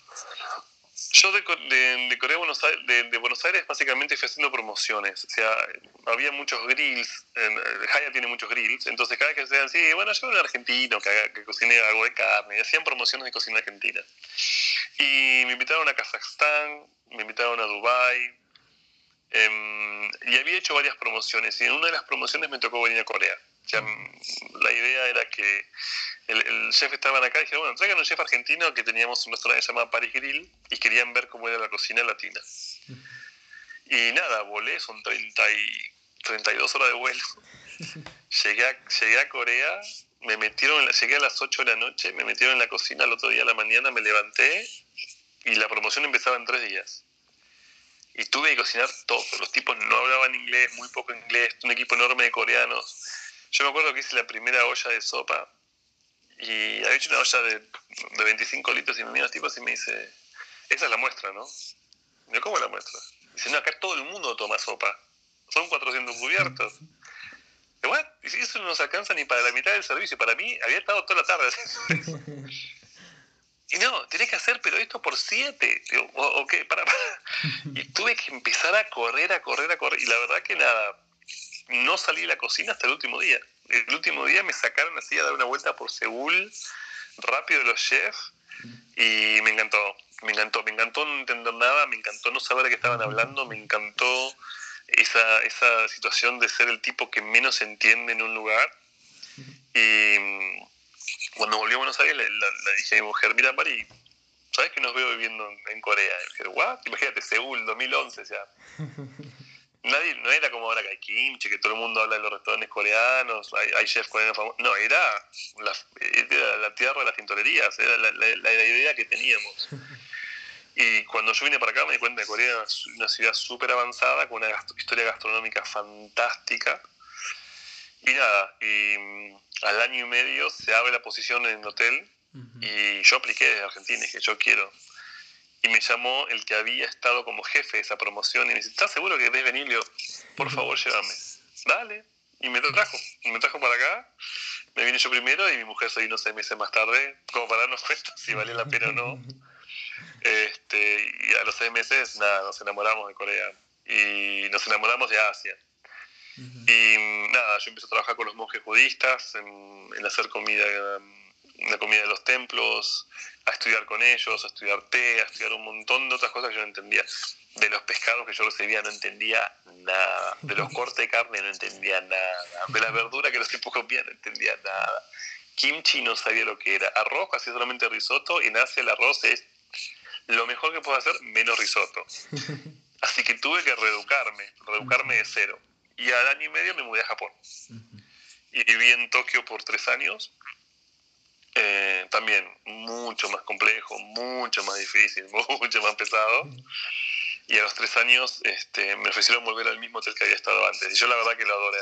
Yo de, de, de Corea Buenos Aires, de, Buenos Aires básicamente fui haciendo promociones. O sea, había muchos grills. Haya tiene muchos grills. Entonces cada vez que decían, sí, bueno, yo un argentino que, que cocine algo de carne. Y hacían promociones de cocina argentina. Y me invitaron a Kazajstán, me invitaron a Dubai em, y había hecho varias promociones. Y en una de las promociones me tocó venir a Corea. Sea, la idea era que el, chef estaba acá y dije, bueno, traigan un chef argentino que teníamos un restaurante llamado Paris Grill y querían ver cómo era la cocina latina. Y nada, volé, son 30 y 32 horas de vuelo. *laughs* Llegué a, llegué a Corea, me metieron, llegué a las 8 de la noche, me metieron en la cocina el otro día a la mañana, me levanté y la promoción empezaba en tres días. Y tuve que cocinar todo. Los tipos no hablaban inglés, muy poco inglés, un equipo enorme de coreanos. Yo me acuerdo que hice la primera olla de sopa y había hecho una olla de, de 25 litros y me mira los tipos y me dice, esa es la muestra, ¿no? Y yo, ¿cómo es la muestra? Dice, no, acá todo el mundo toma sopa. Son 400 cubiertos. ¿what? Y si eso no nos alcanza ni para la mitad del servicio, para mí había estado toda la tarde *laughs* Y no, tenés que hacer, pero esto por siete. Digo, ok, para, para. *laughs* Y tuve que empezar a correr, a correr, a correr. Y la verdad que nada, no salí de la cocina hasta el último día. El último día me sacaron así a dar una vuelta por Seúl, rápido los chefs, y me encantó, me encantó, me encantó no entender nada, me encantó no saber de qué estaban hablando, me encantó esa, esa situación de ser el tipo que menos entiende en un lugar. Y mm, cuando volví a Buenos Aires le, dije a mi mujer, mira Mari, ¿sabes que nos veo viviendo en, Corea? Y dije, ¿what? Imagínate, Seúl, 2011 ya. *laughs* Nadie, no era como ahora que hay kimchi, que todo el mundo habla de los restaurantes coreanos, hay, hay chefs coreanos famosos. No, era la, la, tierra de las tintorerías, era la, la, idea que teníamos. *laughs* Y cuando yo vine para acá me di cuenta que Corea es una ciudad súper avanzada, con una historia gastronómica fantástica. Y nada, y mm, al año y medio se abre la posición en el hotel y yo apliqué desde Argentina y dije, yo quiero. Y me llamó el que había estado como jefe de esa promoción y me dice, ¿estás seguro que querés venir? Le por favor, llévame. Dale. Y me lo trajo. Me trajo para acá. Me vine yo primero y mi mujer se vino seis meses más tarde, como para darnos cuenta si valía la pena o no. *laughs* Este, y a los seis meses, nada, nos enamoramos de Corea. Y nos enamoramos de Asia. Y nada, yo empecé a trabajar con los monjes budistas en, en hacer comida, la comida de los templos, a estudiar con ellos, a estudiar té, a estudiar un montón de otras cosas que yo no entendía. De los pescados que yo recibía no entendía nada. De los cortes de carne no entendía nada. De la verdura que los tipos comían no entendía nada. Kimchi no sabía lo que era. Arroz, hacía solamente risotto, y en Asia el arroz es lo mejor que puedo hacer menos risotto. Así que tuve que reeducarme, reeducarme de cero. Y al año y medio me mudé a Japón. Y viví en Tokio por tres años. Eh, también mucho más complejo, mucho más difícil, *laughs* mucho más pesado. Y a los tres años este, me ofrecieron volver al mismo hotel que había estado antes. Y yo la verdad que lo adoré.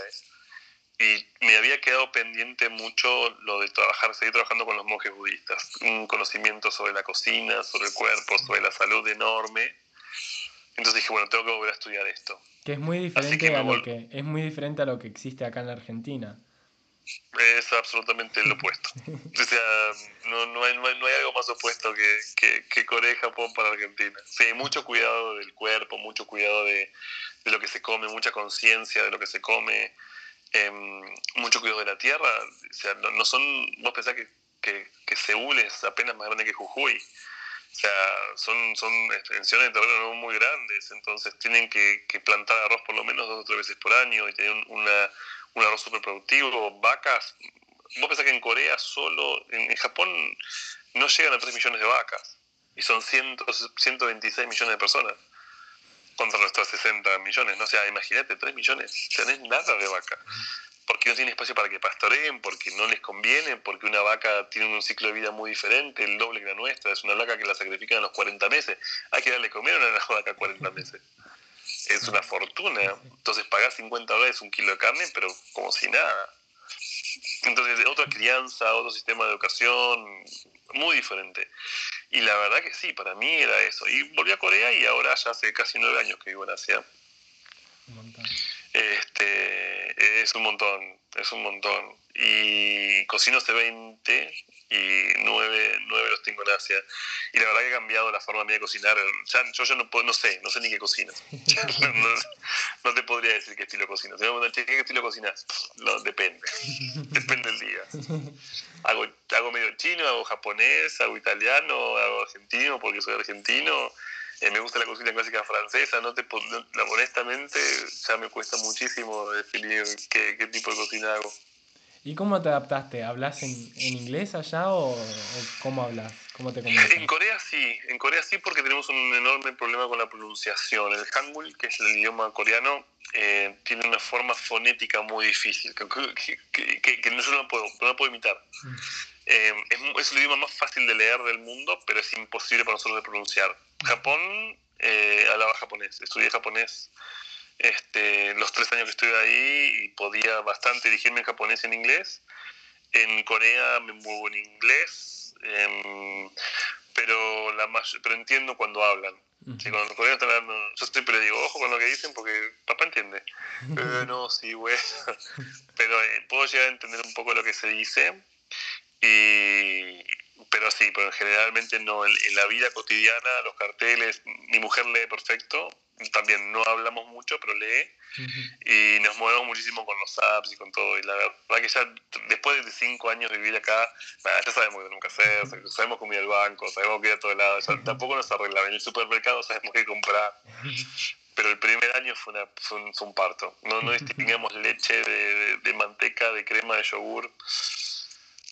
Y me había quedado pendiente mucho lo de trabajar, seguir trabajando con los monjes budistas. Un conocimiento sobre la cocina, sobre el cuerpo, sobre la salud enorme. Entonces dije, bueno, tengo que volver a estudiar esto. Que es muy diferente, a lo que, es muy diferente a lo que existe acá en la Argentina. Es absolutamente lo opuesto. o sea, no, no, hay, no, hay, algo más opuesto que, que, que, Corea y Japón para Argentina. Sí, mucho cuidado del cuerpo, mucho cuidado de, de lo que se come, mucha conciencia de lo que se come Em, mucho cuidado de la tierra. O sea, no, son, vos pensás que, que, que, Seúl es apenas más grande que Jujuy. O sea, son, son extensiones de terreno muy grandes, entonces tienen que, que, plantar arroz por lo menos dos o tres veces por año y tener una, un arroz súper productivo. Vacas, vos pensás que en Corea solo, en, Japón no llegan a 3 millones de vacas y son 100, 126 millones de personas contra nuestros 60 millones. ¿no? O sea, imagínate, 3 millones, tenés nada de vaca. Porque no tiene espacio para que pastoreen, porque no les conviene, porque una vaca tiene un ciclo de vida muy diferente, el doble que la nuestra. Es una vaca que la sacrifican a los 40 meses. Hay que darle comer a una vaca 40 meses. Es una fortuna. Entonces pagás 50 dólares un kilo de carne, pero como si nada. Entonces, otra crianza, otro sistema de educación, muy diferente. Y la verdad que sí, para mí era eso. Y volví a Corea y ahora ya hace casi nueve años que vivo en Asia. Un montón. Este, es un montón, es un montón. Y cocino hace 20 y 9, los tengo en Asia. Y la verdad que ha cambiado la forma mía de cocinar. yo ya no, no sé, no sé ni qué cocino. *laughs* no, te podría decir qué estilo cocino. ¿qué estilo cocinas? No, depende. depende del día. Hago, hago medio chino, hago japonés, hago italiano, hago argentino porque soy argentino. Eh, me gusta la cocina clásica francesa, no te honestamente ya me cuesta muchísimo definir qué, qué tipo de cocina hago. ¿Y cómo te adaptaste? ¿Hablas en, en inglés allá o, cómo hablas? ¿Cómo te comunicas? En Corea sí, en Corea sí porque tenemos un enorme problema con la pronunciación. El Hangul, que es el idioma coreano, eh, tiene una forma fonética muy difícil, que, que, que, que no, yo no puedo, no puedo imitar. Eh, es, es, el idioma más fácil de leer del mundo, pero es imposible para nosotros de pronunciar. Japón eh, hablaba japonés, estudié japonés este, los tres años que estuve ahí y podía bastante dirigirme en japonés y en inglés. En Corea me muevo en inglés, em, pero, la pero entiendo cuando hablan. Cuando los coreanos están hablando, yo siempre digo, ojo con lo que dicen porque papá entiende. *laughs* Eh, no, sí, bueno. *laughs* Pero eh, puedo llegar a entender un poco lo que se dice. Y, pero sí, pero generalmente no. En, en, la vida cotidiana, los carteles, mi mujer lee perfecto, también no hablamos mucho, pero lee. Y nos movemos muchísimo con los apps y con todo. Y la verdad que ya después de cinco años de vivir acá, ya sabemos qué tenemos que hacer, sabemos cómo ir al banco, sabemos que ir a todos lados. tampoco nos arreglaba. En el supermercado sabemos qué comprar. Pero el primer año fue, una, fue, un, parto. No, no distinguíamos leche de, de, manteca, de crema, de yogur.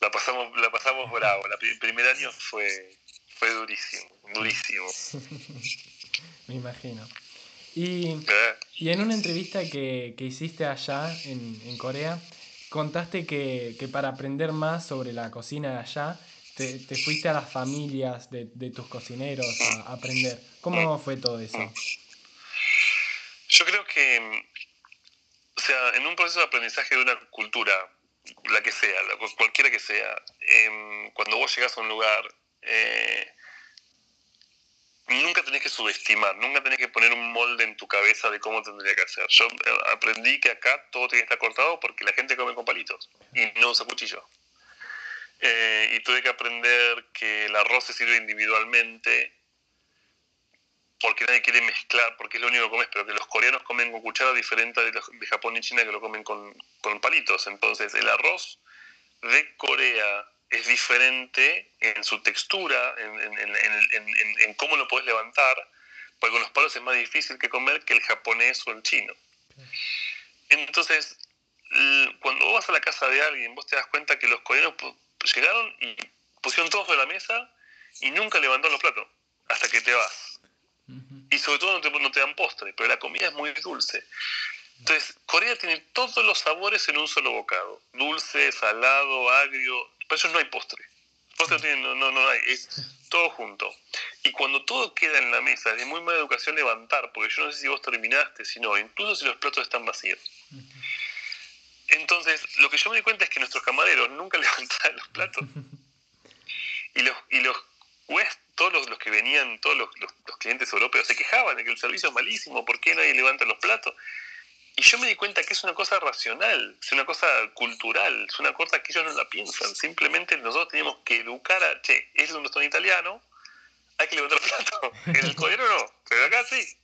La pasamos, la pasamos bravo. La, el primer año fue, fue durísimo, durísimo. *laughs* Me imagino. Y, y en una entrevista que, que hiciste allá en, en Corea, contaste que, que, para aprender más sobre la cocina de allá, te, te fuiste a las familias de, de, tus cocineros a aprender. ¿Cómo fue todo eso? Yo creo que, o sea, en un proceso de aprendizaje de una cultura, la que sea, cualquiera que sea, eh, cuando vos llegas a un lugar, eh, nunca tenés que subestimar, nunca tenés que poner un molde en tu cabeza de cómo tendría que hacer. Yo eh, aprendí que acá todo tiene que estar cortado porque la gente come con palitos y no usa cuchillo. Eh, y tuve que aprender que el arroz se sirve individualmente porque nadie quiere mezclar, porque es lo único que comes, pero que los coreanos comen con cuchara diferente de, Japón y China que lo comen con, palitos. Entonces, el arroz de Corea es diferente en su textura, en, en, cómo lo puedes levantar, porque con los palos es más difícil que comer que el japonés o el chino. Entonces, cuando vos vas a la casa de alguien, vos te das cuenta que los coreanos llegaron y pusieron todo sobre la mesa y nunca levantaron los platos, hasta que te vas. Y sobre todo no te, no te dan postre, pero la comida es muy dulce. Entonces, Corea tiene todos los sabores en un solo bocado. Dulce, salado, agrio, por eso no hay postre. Postre no, no, no hay, es todo junto. Y cuando todo queda en la mesa, es de muy mala educación levantar, porque yo no sé si vos terminaste, si no, incluso si los platos están vacíos. Entonces, lo que yo me di cuenta es que nuestros camareros nunca *laughs* levantaban los platos. *laughs* Y los, y los todos los, los, que venían, todos los, los, los clientes europeos, se quejaban de que el servicio es malísimo, ¿por qué nadie levanta los platos? Y yo me di cuenta que es una cosa racional, es una cosa cultural, es una cosa que ellos no la piensan. Simplemente nosotros tenemos que educar a, che, es un restaurante italiano, hay que levantar el plato. *laughs* En el coreano no, pero acá sí.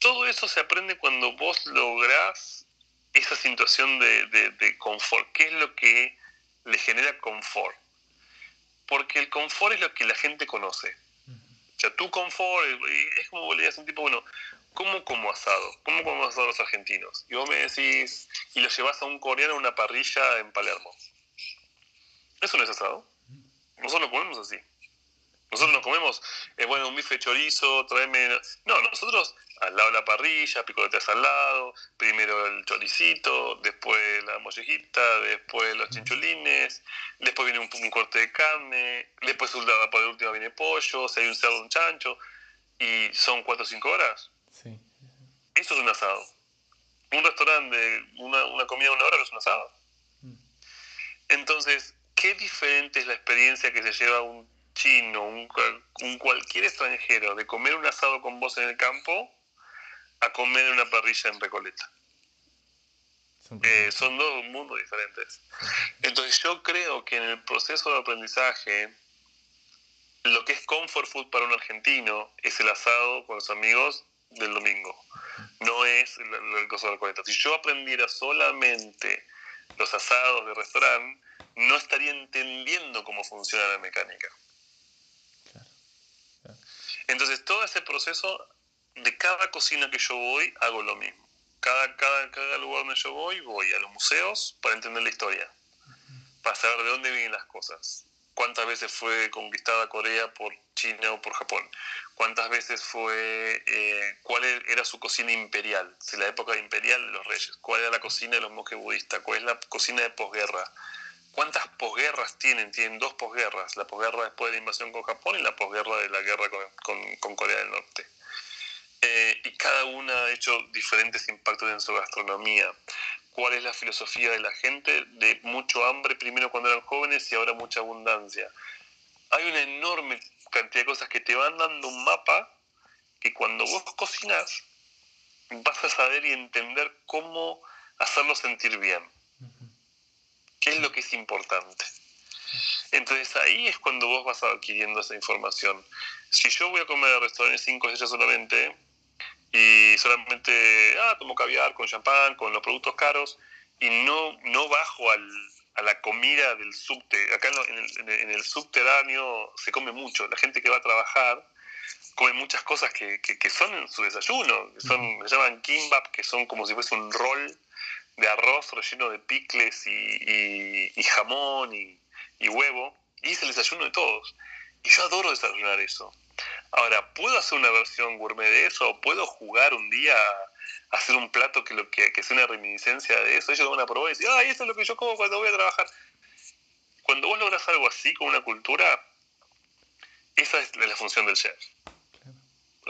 Todo eso se aprende cuando vos lográs esa situación de, de, de confort. ¿Qué es lo que le genera confort? Porque el confort es lo que la gente conoce. O sea, tu confort es como vos le digas a un tipo, bueno, ¿cómo como asado? ¿Cómo como asado los argentinos? Y vos me decís, y lo llevas a un coreano a una parrilla en Palermo. Eso no es asado. Nosotros lo comemos así. Nosotros nos comemos, eh, bueno, un bife chorizo, tráeme... No, nosotros al lado de la parrilla, picoletas al lado, primero el choricito, después la mollejita, después los chinchulines, después viene un, un corte de carne, después por el último viene pollo, si hay un cerdo, un chancho, y son cuatro o cinco horas. Sí. Eso es un asado. Un restaurante, una, una comida de una hora no es un asado. Mm. Entonces, qué diferente es la experiencia que se lleva un chino, un, un, cualquier extranjero, de comer un asado con vos en el campo a comer en una parrilla en Recoleta. Son, eh, son dos mundos diferentes. Entonces yo creo que en el proceso de aprendizaje, lo que es comfort food para un argentino es el asado con los amigos del domingo. No es el, cosa de Recoleta. Si yo aprendiera solamente los asados de restaurante, no estaría entendiendo cómo funciona la mecánica. Entonces, todo ese proceso, de cada cocina que yo voy, hago lo mismo. Cada, cada, lugar donde yo voy, voy a los museos para entender la historia, para saber de dónde vienen las cosas. Cuántas veces fue conquistada Corea por China o por Japón. Cuántas veces fue, eh, cuál e-, era su cocina imperial, si la época imperial de los reyes, cuál era la cocina de los monjes budistas, cuál es la cocina de posguerra, ¿Cuántas posguerras tienen? Tienen dos posguerras, la posguerra después de la invasión con Japón y la posguerra de la guerra con Corea del Norte. Eh, y cada una ha hecho diferentes impactos en su gastronomía. ¿Cuál es la filosofía de la gente? De mucho hambre primero cuando eran jóvenes y ahora mucha abundancia. Hay una enorme cantidad de cosas que te van dando un mapa que cuando vos cocinas, vas a saber y entender cómo hacerlo sentir bien. ¿Qué es lo que es importante? Entonces ahí es cuando vos vas adquiriendo esa información. Si yo voy a comer a restaurantes 5 estrellas solamente y solamente ah, tomo caviar con champán, con los productos caros y no, no bajo al, a la comida del subte. Acá en el, en el, subterráneo se come mucho. La gente que va a trabajar come muchas cosas que, que, son en su desayuno. Que son, se llaman kimbap, que son como si fuese un rol de arroz relleno de picles y, y jamón y, y huevo, y es el desayuno de todos. Y yo adoro desayunar eso. Ahora, ¿puedo hacer una versión gourmet de eso? ¿O puedo jugar un día a hacer un plato que, lo que, que sea una reminiscencia de eso? Ellos lo van a probar y decir, ¡ay, eso es lo que yo como cuando voy a trabajar! Cuando vos logras algo así, con una cultura, esa es la función del chef.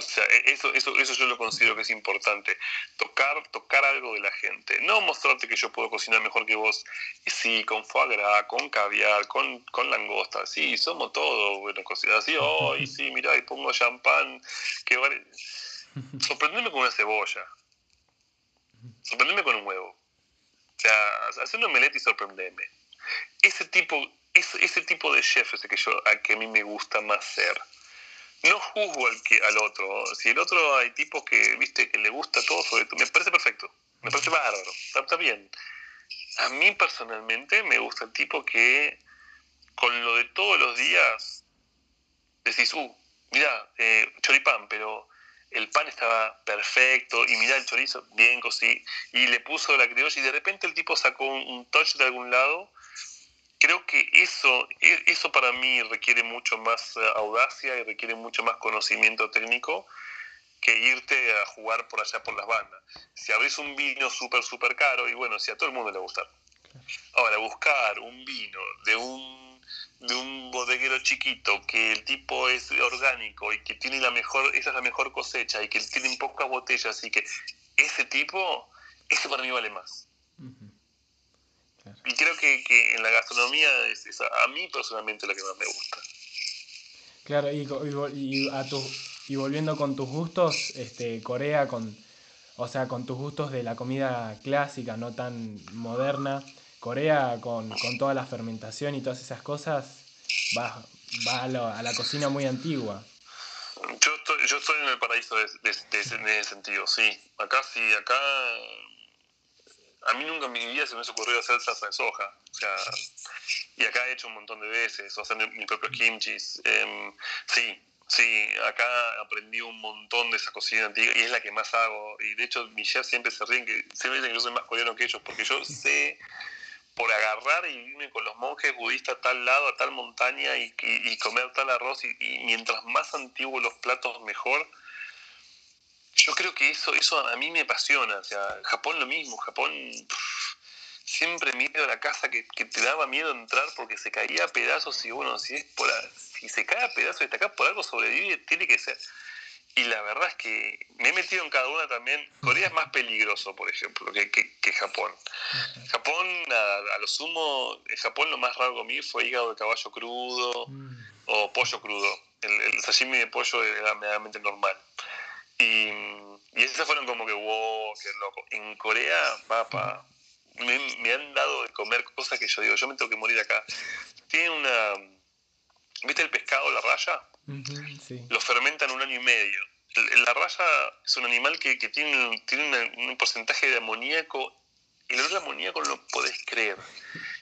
O sea, e, eso, eso, eso yo lo considero que es importante. Tocar, tocar algo de la gente. No mostrarte que yo puedo cocinar mejor que vos. Y sí, con foie gras, con caviar, con, con langosta. Sí, somos todos buenos cocinadores. Sí, oh, y sí, mira, y pongo champán. Que vale. *laughs* Sorprendeme con una cebolla. Sorprendeme con un huevo. O sea, hacer un omelette y sorprendeme. Ese tipo, ese, ese tipo de chef es el que, yo, a que a mí me gusta más ser no juzgo al, que, al otro. Si el otro hay tipos que, viste, que le gusta todo sobre todo, me parece perfecto, me parece bárbaro, está, bien. A mí personalmente me gusta el tipo que con lo de todos los días decís, uh, mira, eh, choripán, pero el pan estaba perfecto y mira el chorizo, bien cocido, y le puso la criolla y de repente el tipo sacó un, un touch de algún lado creo que eso, e, eso para mí requiere mucho más eh, audacia y requiere mucho más conocimiento técnico que irte a jugar por allá por las bandas. Si abrís un vino súper, súper caro, y bueno, si a todo el mundo le gusta. Ahora, buscar un vino de un, de un bodeguero chiquito, que el tipo es orgánico y que tiene la mejor, esa es la mejor cosecha y que tiene pocas botellas y que ese tipo, eso para mí vale más. Y creo que, que en la gastronomía es, a mí personalmente la que más me gusta. Claro, y, y, a tu, y volviendo con tus gustos, este, Corea con, o sea, con tus gustos de la comida clásica, no tan moderna, Corea con, con toda la fermentación y todas esas cosas, va, va a, la cocina muy antigua. Yo estoy, yo estoy en el paraíso de, de, de, ese sentido, sí. Acá sí, acá a mí nunca en mi vida se me ha ocurrido hacer salsa de soja. O sea, y acá he hecho un montón de veces, o hacer mi propio kimchi. Eh, sí, sí, acá aprendí un montón de esa cocina antigua y es la que más hago. Y de hecho, mi chef siempre se ríen que se dicen que yo soy más coreano que ellos, porque yo sé por agarrar y irme con los monjes budistas a tal lado, a tal montaña y, y, comer tal arroz. Y, y mientras más antiguos los platos, mejor yo creo que eso, eso a mí me apasiona. O sea, Japón lo mismo. Japón siempre miedo a la casa que, te daba miedo entrar porque se caía a pedazos y bueno, si es por si se cae a pedazos y te acá por algo sobrevive, tiene que ser. Y la verdad es que me he metido en cada una también. Corea es más peligroso, por ejemplo, que, que, Japón. Japón, a, lo sumo, en Japón lo más raro comí fue hígado de caballo crudo mm. o pollo crudo. El, el sashimi de pollo era medianamente normal. Y, y esas fueron como que, wow, qué loco. En Corea, papá, me, han dado de comer cosas que yo digo, yo me tengo que morir acá. Tiene una. ¿Viste el pescado, la raya? Lo fermentan un año y medio. La raya es un animal que, que tiene, tiene un porcentaje de amoníaco. Y el olor de amoníaco no lo podés creer.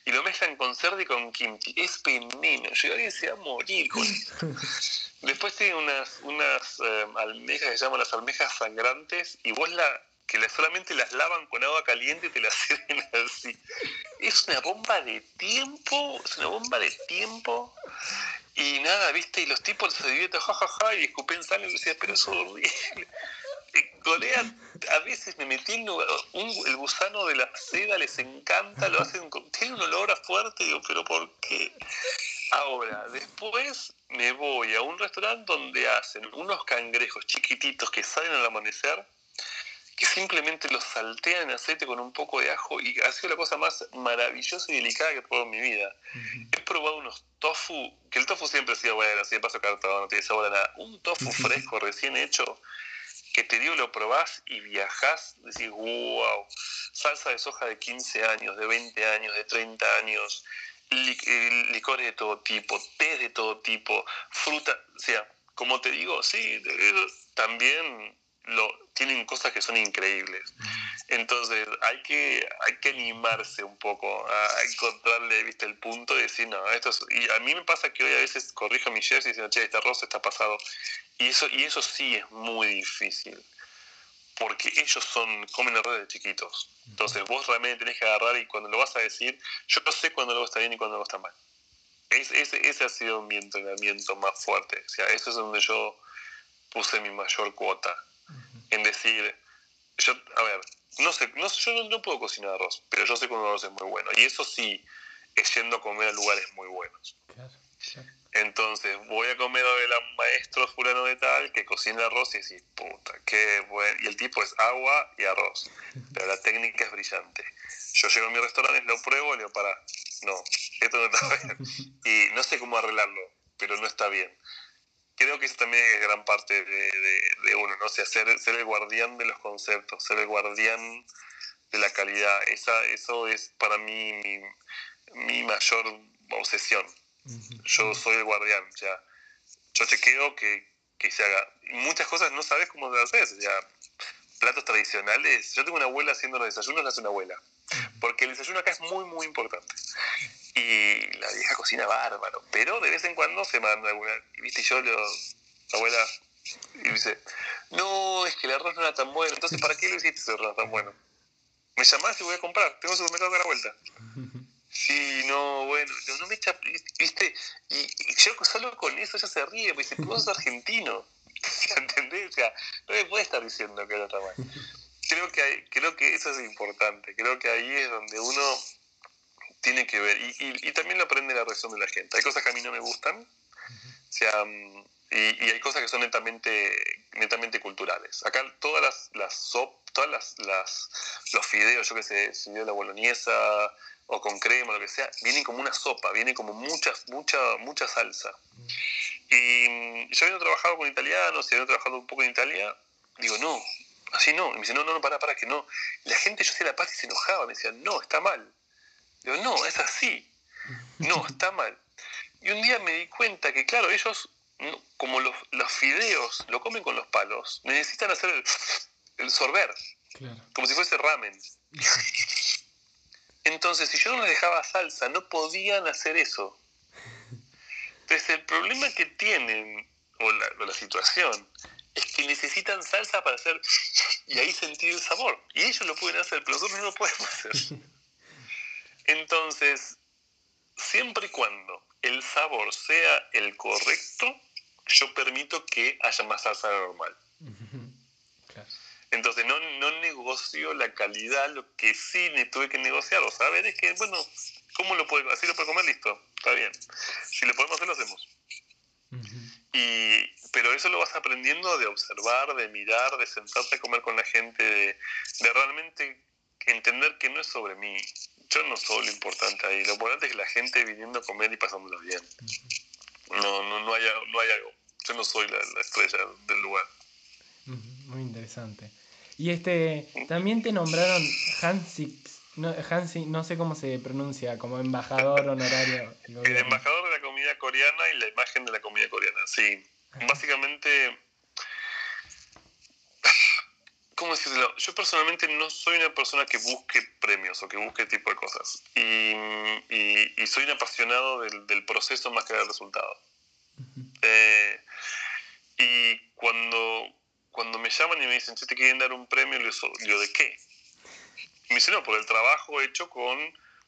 Y lo mezclan con cerdo y con kimchi. Es veneno. Yo alguien se va a morir con eso. *laughs* Después tiene unas, unas eh, almejas que se llaman las almejas sangrantes y vos la que solamente las lavan con agua caliente y te las *laughs* sirven así. Es una bomba de tiempo, es una bomba de tiempo. Y nada, viste, y los tipos se divierten, jajaja, y escupen sangre y decía, pero eso es horrible. Corea a veces me metí en el gusano de la seda, les encanta, lo hacen, tiene un olor a fuerte, digo, pero ¿por qué? Ahora, después me voy a un restaurante donde hacen unos cangrejos chiquititos que salen al amanecer, que simplemente lo saltean en aceite con un poco de ajo y ha sido la cosa más maravillosa y delicada que he probado en mi vida. He probado unos tofu, que el tofu siempre ha sido bueno, así de paso cartón, no tiene sabor a nada. Un tofu *laughs* fresco, recién hecho, que te digo, lo probás y viajás, decís, wow, salsa de soja de 15 años, de 20 años, de 30 años, eh, licores de todo tipo, té de todo tipo, fruta, o sea, como te digo, sí, también lo, tienen cosas que son increíbles. Entonces hay que, hay que animarse un poco a encontrarle ¿viste, el punto y decir, no, esto es... Y a mí me pasa que hoy a veces corrijo mi chefs y dicen, che, este arroz está pasado. Y eso, y eso sí es muy difícil. Porque ellos son, comen errores de chiquitos. Entonces vos realmente tenés que agarrar y cuando lo vas a decir, yo no sé cuándo lo está bien y cuándo lo está mal. ese, ese ha sido mi entrenamiento más fuerte. O sea, eso es donde yo puse mi mayor cuota en decir, yo, a ver, no sé, no, yo no, puedo cocinar arroz, pero yo sé que un arroz es muy bueno. Y eso sí, es yendo a comer a lugares muy buenos. Entonces, voy a comer a ver a maestro fulano de tal que cocina arroz y decís, puta, qué bueno. Y el tipo es agua y arroz. Pero la técnica es brillante. Yo llego a mi restaurante, lo pruebo y digo, para, no, esto no está bien. *laughs* Y no sé cómo arreglarlo, pero no está bien creo que eso también es gran parte de, uno, ¿no? O sea, ser, ser, el guardián de los conceptos, ser el guardián de la calidad. Esa, eso es para mí mi, mayor obsesión. Yo soy el guardián, o sea, yo chequeo que, que se haga. Muchas cosas no sabes cómo se hace, o sea, platos tradicionales. Yo tengo una abuela haciendo los desayunos, hace una abuela. Porque el desayuno acá es muy, muy importante y la vieja cocina bárbaro, pero de vez en cuando se manda alguna, y viste, yo la abuela, y dice, no, es que el arroz no era tan bueno, entonces ¿para qué lo hiciste ese arroz tan bueno? Me llamás y voy a comprar, tengo supermercado a la vuelta. Sí, no, bueno, no, me echa, viste, y, yo solo con eso ya se ríe, me dice, vos sos argentino, *laughs* ¿entendés? O sea, no me puede estar diciendo que tan bueno. Creo que, creo que eso es importante, creo que ahí es donde uno tiene que ver, y, también lo aprende la reacción de la gente. Hay cosas que a mí no me gustan, sea, mm, y, hay cosas que son netamente, netamente culturales. Acá todas las, las sop, todas las, los fideos, yo que sé, fideo de la boloñesa o con crema, lo que sea, vienen como una sopa, viene como mucha, mucha, mucha salsa. Y mm, yo habiendo trabajado con italianos y habiendo trabajado un poco en Italia, digo, no, así no. Y me dice, no, no, no, para, para, que no. la gente, yo hacía la paz y se enojaba, me decía, no, está mal. Digo, no, es así. No, *laughs* está mal. Y un día me di cuenta que, claro, ellos, como los, los fideos lo comen con los palos, necesitan hacer el, sorber, como si fuese ramen. *laughs* Entonces, si yo no les dejaba salsa, no podían hacer eso. Entonces, el problema que tienen, o la, o la situación, es que necesitan salsa para hacer y ahí sentir el sabor. Y ellos lo pueden hacer, pero nosotros no lo podemos hacer. *laughs* Entonces, siempre y cuando el sabor sea el correcto, yo permito que haya más salsa normal. Entonces no, no negocio la calidad, lo que sí me tuve que negociar o saber es que, bueno, ¿cómo lo puedo? Así lo puedo comer, listo, está bien. Si lo podemos hacer, lo hacemos. y, pero eso lo vas aprendiendo de observar, de mirar, de sentarte a comer con la gente, de, de realmente entender que no es sobre mí, yo no soy lo importante ahí. Lo importante es que la gente viniendo a comer y pasándolo bien. No, no, no, hay, no hay algo. Yo no soy la, estrella del lugar. Muy interesante. Y este, también te nombraron Hansi, no, Hansi, no sé cómo se pronuncia, como embajador honorario. El embajador de la comida coreana y la imagen de la comida coreana, sí. Básicamente ¿cómo decirlo? Yo personalmente no soy una persona que busque premios o que busque tipo de cosas. Y, soy un apasionado del, proceso más que del resultado. Eh, y cuando, cuando me llaman y me dicen, si te quieren dar un premio, le digo, ¿de qué? Y me dicen, no, por el trabajo hecho con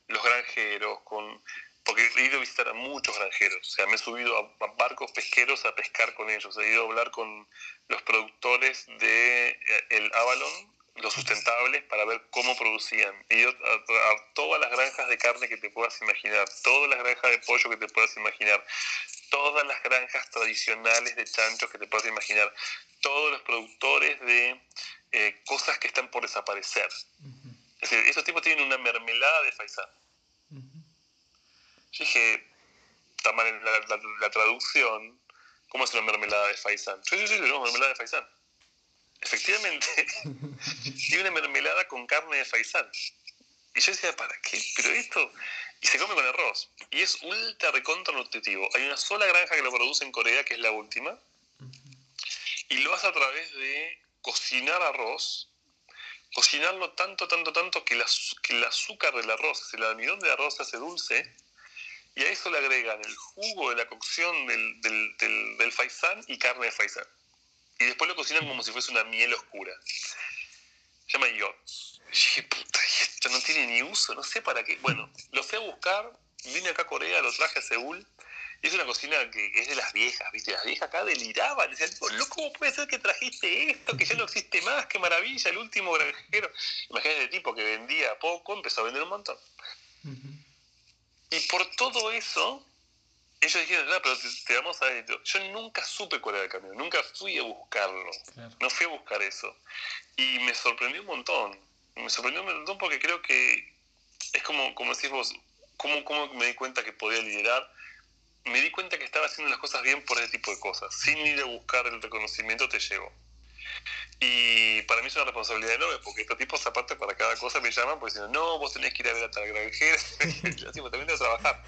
los granjeros, con porque he ido a visitar a muchos granjeros, o sea, me he subido a, barcos pesqueros a pescar con ellos, he ido a hablar con los productores de eh, el Avalon, los sustentables, para ver cómo producían. A, todas las granjas de carne que te puedas imaginar, todas las granjas de pollo que te puedas imaginar, todas las granjas tradicionales de chanchos que te puedas imaginar, todos los productores de eh, cosas que están por desaparecer. Es decir, esos tipos tienen una mermelada de faisán. Yo dije, está mal la, la, traducción, ¿cómo es una mermelada de faisán? Sí, sí, sí, tenemos mermelada de faisán. Efectivamente, *laughs* tiene una mermelada con carne de faisán. Y yo decía, ¿para qué? Pero esto... Y se come con arroz. Y es ultra recontra nutritivo. Hay una sola granja que lo produce en Corea, que es la última. Y lo hace a través de cocinar arroz cocinarlo tanto, tanto, tanto que, que el azúcar del arroz, el almidón de arroz se hace dulce, y a eso le agregan el jugo de la cocción del, del, del, faisán y carne de faisán. Y después lo cocinan como si fuese una miel oscura. Se llama yo. Y dije, puta, esto no tiene ni uso, no sé para qué. Bueno, lo fui a buscar, vine acá a Corea, lo traje a Seúl, y es una cocina que es de las viejas, ¿viste? Las viejas acá deliraban, decían, loco, ¿cómo puede ser que trajiste esto? Que ya no existe más, qué maravilla, el último granjero. Imagínate el tipo que vendía poco, empezó a vender un montón. Y por todo eso, ellos dijeron, no, pero te, vamos a ver. Yo nunca supe cuál era el camino, nunca fui a buscarlo. No fui a buscar eso. Y me sorprendió un montón. Me sorprendió un montón porque creo que es como, como decís vos, ¿cómo, cómo me di cuenta que podía liderar? me di cuenta que estaba haciendo las cosas bien por ese tipo de cosas. Sin ir a buscar el reconocimiento te llegó. Y para mí es una responsabilidad enorme, porque estos tipos aparte para cada cosa me llaman porque dicen, no, vos tenés que ir a ver a tal granjera. *laughs* Yo digo, también tengo que trabajar.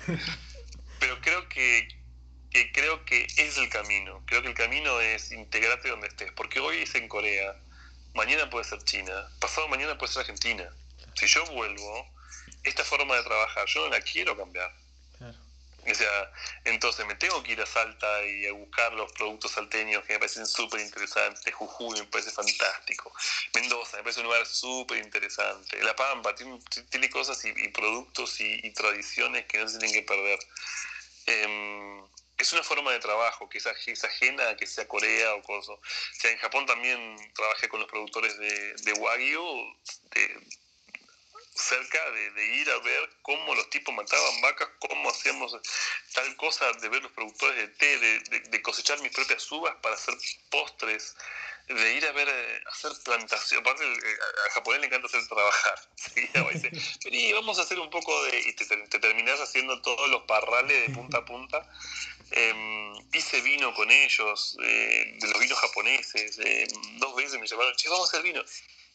Pero creo que, que, creo que es el camino. Creo que el camino es integrarte donde estés. Porque hoy es en Corea, mañana puede ser China, pasado mañana puede ser Argentina. Si yo vuelvo, esta forma de trabajar, yo no la quiero cambiar. O sea, entonces me tengo que ir a Salta y a buscar los productos salteños que me parecen súper interesantes. Jujuy me parece fantástico. Mendoza me parece un lugar súper interesante. La Pampa tiene, tiene cosas y, productos y, tradiciones que no se tienen que perder. Em, es una forma de trabajo que es, ajena a que sea Corea o cosas. O sea, en Japón también trabajé con los productores de, de Wagyu, cerca de, ir a ver cómo los tipos mataban vacas, cómo hacíamos tal cosa, de ver los productores de té, de, cosechar mis propias uvas para hacer postres, de ir a ver, eh, hacer plantación. Aparte, eh, al japonés le encanta hacer trabajar. *laughs* ¿sí? vamos a hacer un poco de. Y te, te terminás haciendo todos los parrales de punta a punta. Eh, hice vino con ellos, eh, de los vinos japoneses. dos veces me llamaron, che, vamos a hacer vino.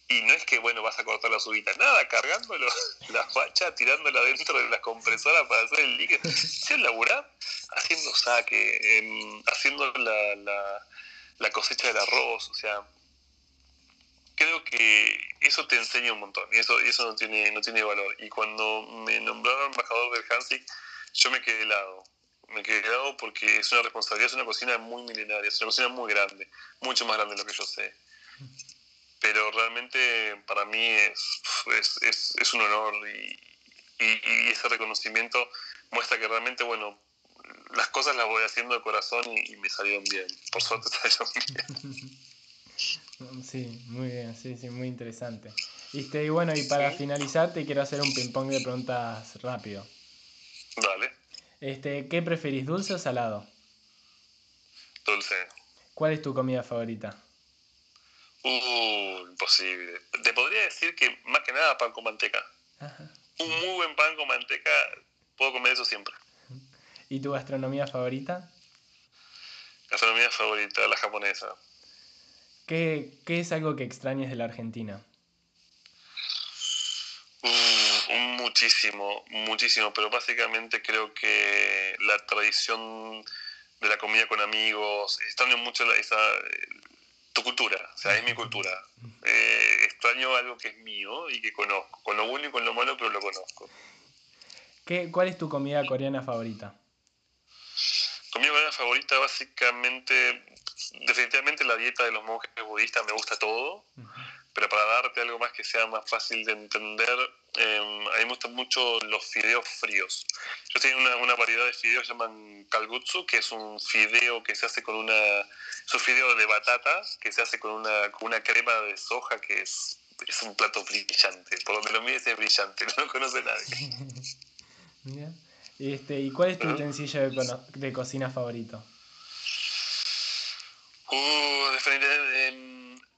Y no es que, bueno, vas a cortar la subita, nada, cargándolo, *laughs* la facha, tirándola dentro de la compresora para hacer el líquido. Se laburar haciendo saque, em, haciendo la, la, cosecha del arroz, o sea, creo que eso te enseña un montón y eso, eso no, tiene, no tiene valor. Y cuando me nombraron embajador del Hansik, yo me quedé helado. Me quedé helado porque es una responsabilidad, es una cocina muy milenaria, es una cocina muy grande, mucho más grande de lo que yo sé pero realmente para mí es, es, es, un honor y, y, ese reconocimiento muestra que realmente, bueno, las cosas las voy haciendo de corazón y, me salieron bien. Por suerte *laughs* salieron bien. Sí, muy bien, sí, sí, muy interesante. Y, y bueno, y para finalizar te quiero hacer un ping-pong de preguntas rápido. Dale. Este, ¿Qué preferís, dulce o salado? Dulce. ¿Cuál es tu comida favorita? Uh, imposible. Te podría decir que más que nada pan con manteca. Un muy buen pan con manteca, puedo comer eso siempre. ¿Y tu gastronomía favorita? Gastronomía favorita, la japonesa. ¿Qué, es algo que extrañas de la Argentina? Uh, muchísimo, muchísimo, pero básicamente creo que la tradición de la comida con amigos, extraño mucho la, esa, tu cultura, o sea, es mi cultura. Eh, extraño algo que es mío y que conozco, con lo bueno y con lo malo, pero lo conozco. ¿Qué, ¿Cuál es tu comida coreana favorita? Comida coreana favorita, básicamente, definitivamente la dieta de los monjes budistas me gusta todo, pero para darte algo más que sea más fácil de entender, eh, mí me gustan mucho los fideos fríos. Yo tengo una, una variedad de fideos que llaman kalgutsu, que es un fideo que se hace con una es un fideo de batata que se hace con una, con una crema de soja que es, es un plato brillante. Por donde lo mires es brillante, *laughs* no lo conoce nadie. *laughs* Este, ¿Y cuál es tu utensilio de, de, cocina favorito? Uh, em,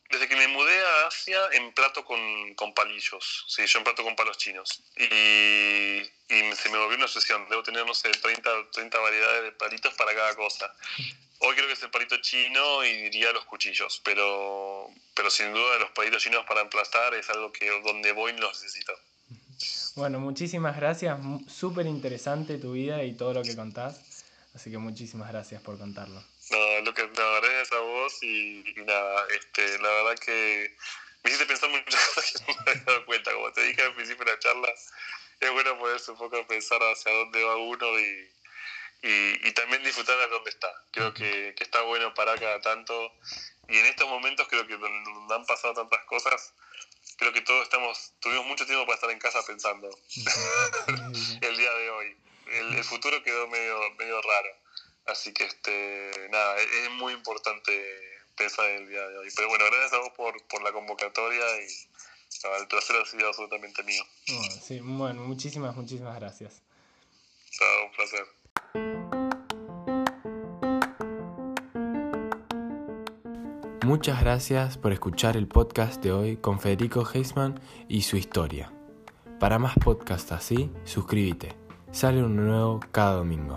desde que me mudé a Asia, Asia en plato con, con palillos. Sí, yo en plato con palos chinos. Y, y se me volvió una obsesión. Debo tener, no sé, 30, 30 variedades de palitos para cada cosa. Hoy creo que es el palito chino y diría los cuchillos, pero, pero sin duda los palitos chinos para emplastar es algo que donde voy los necesito. Bueno, muchísimas gracias. Súper interesante tu vida y todo lo que contás. Así que muchísimas gracias por contarlo. No, lo que, no, gracias a vos y, nada, este, la verdad que me hiciste pensar muchas *laughs* cosas que no me había dado cuenta. Como te dije al principio de la charla, es bueno poderse un poco pensar hacia dónde va uno y, y, y también disfrutar de dónde está. Creo que, que, está bueno parar cada tanto. Y en estos momentos creo que donde han pasado tantas cosas, creo que todos estamos, tuvimos mucho tiempo para estar en casa pensando *laughs* el día de hoy. El, el futuro quedó medio, medio raro. Así que, este, nada, es muy importante pensar en el día de hoy. Pero bueno, gracias a vos por, por la convocatoria y no, el placer ha sido absolutamente mío. Bueno, sí, bueno, muchísimas, muchísimas gracias. Todo un placer. Muchas gracias por escuchar el podcast de hoy con Federico Heisman y su historia. Para más podcasts así, suscríbete. Sale uno nuevo cada domingo.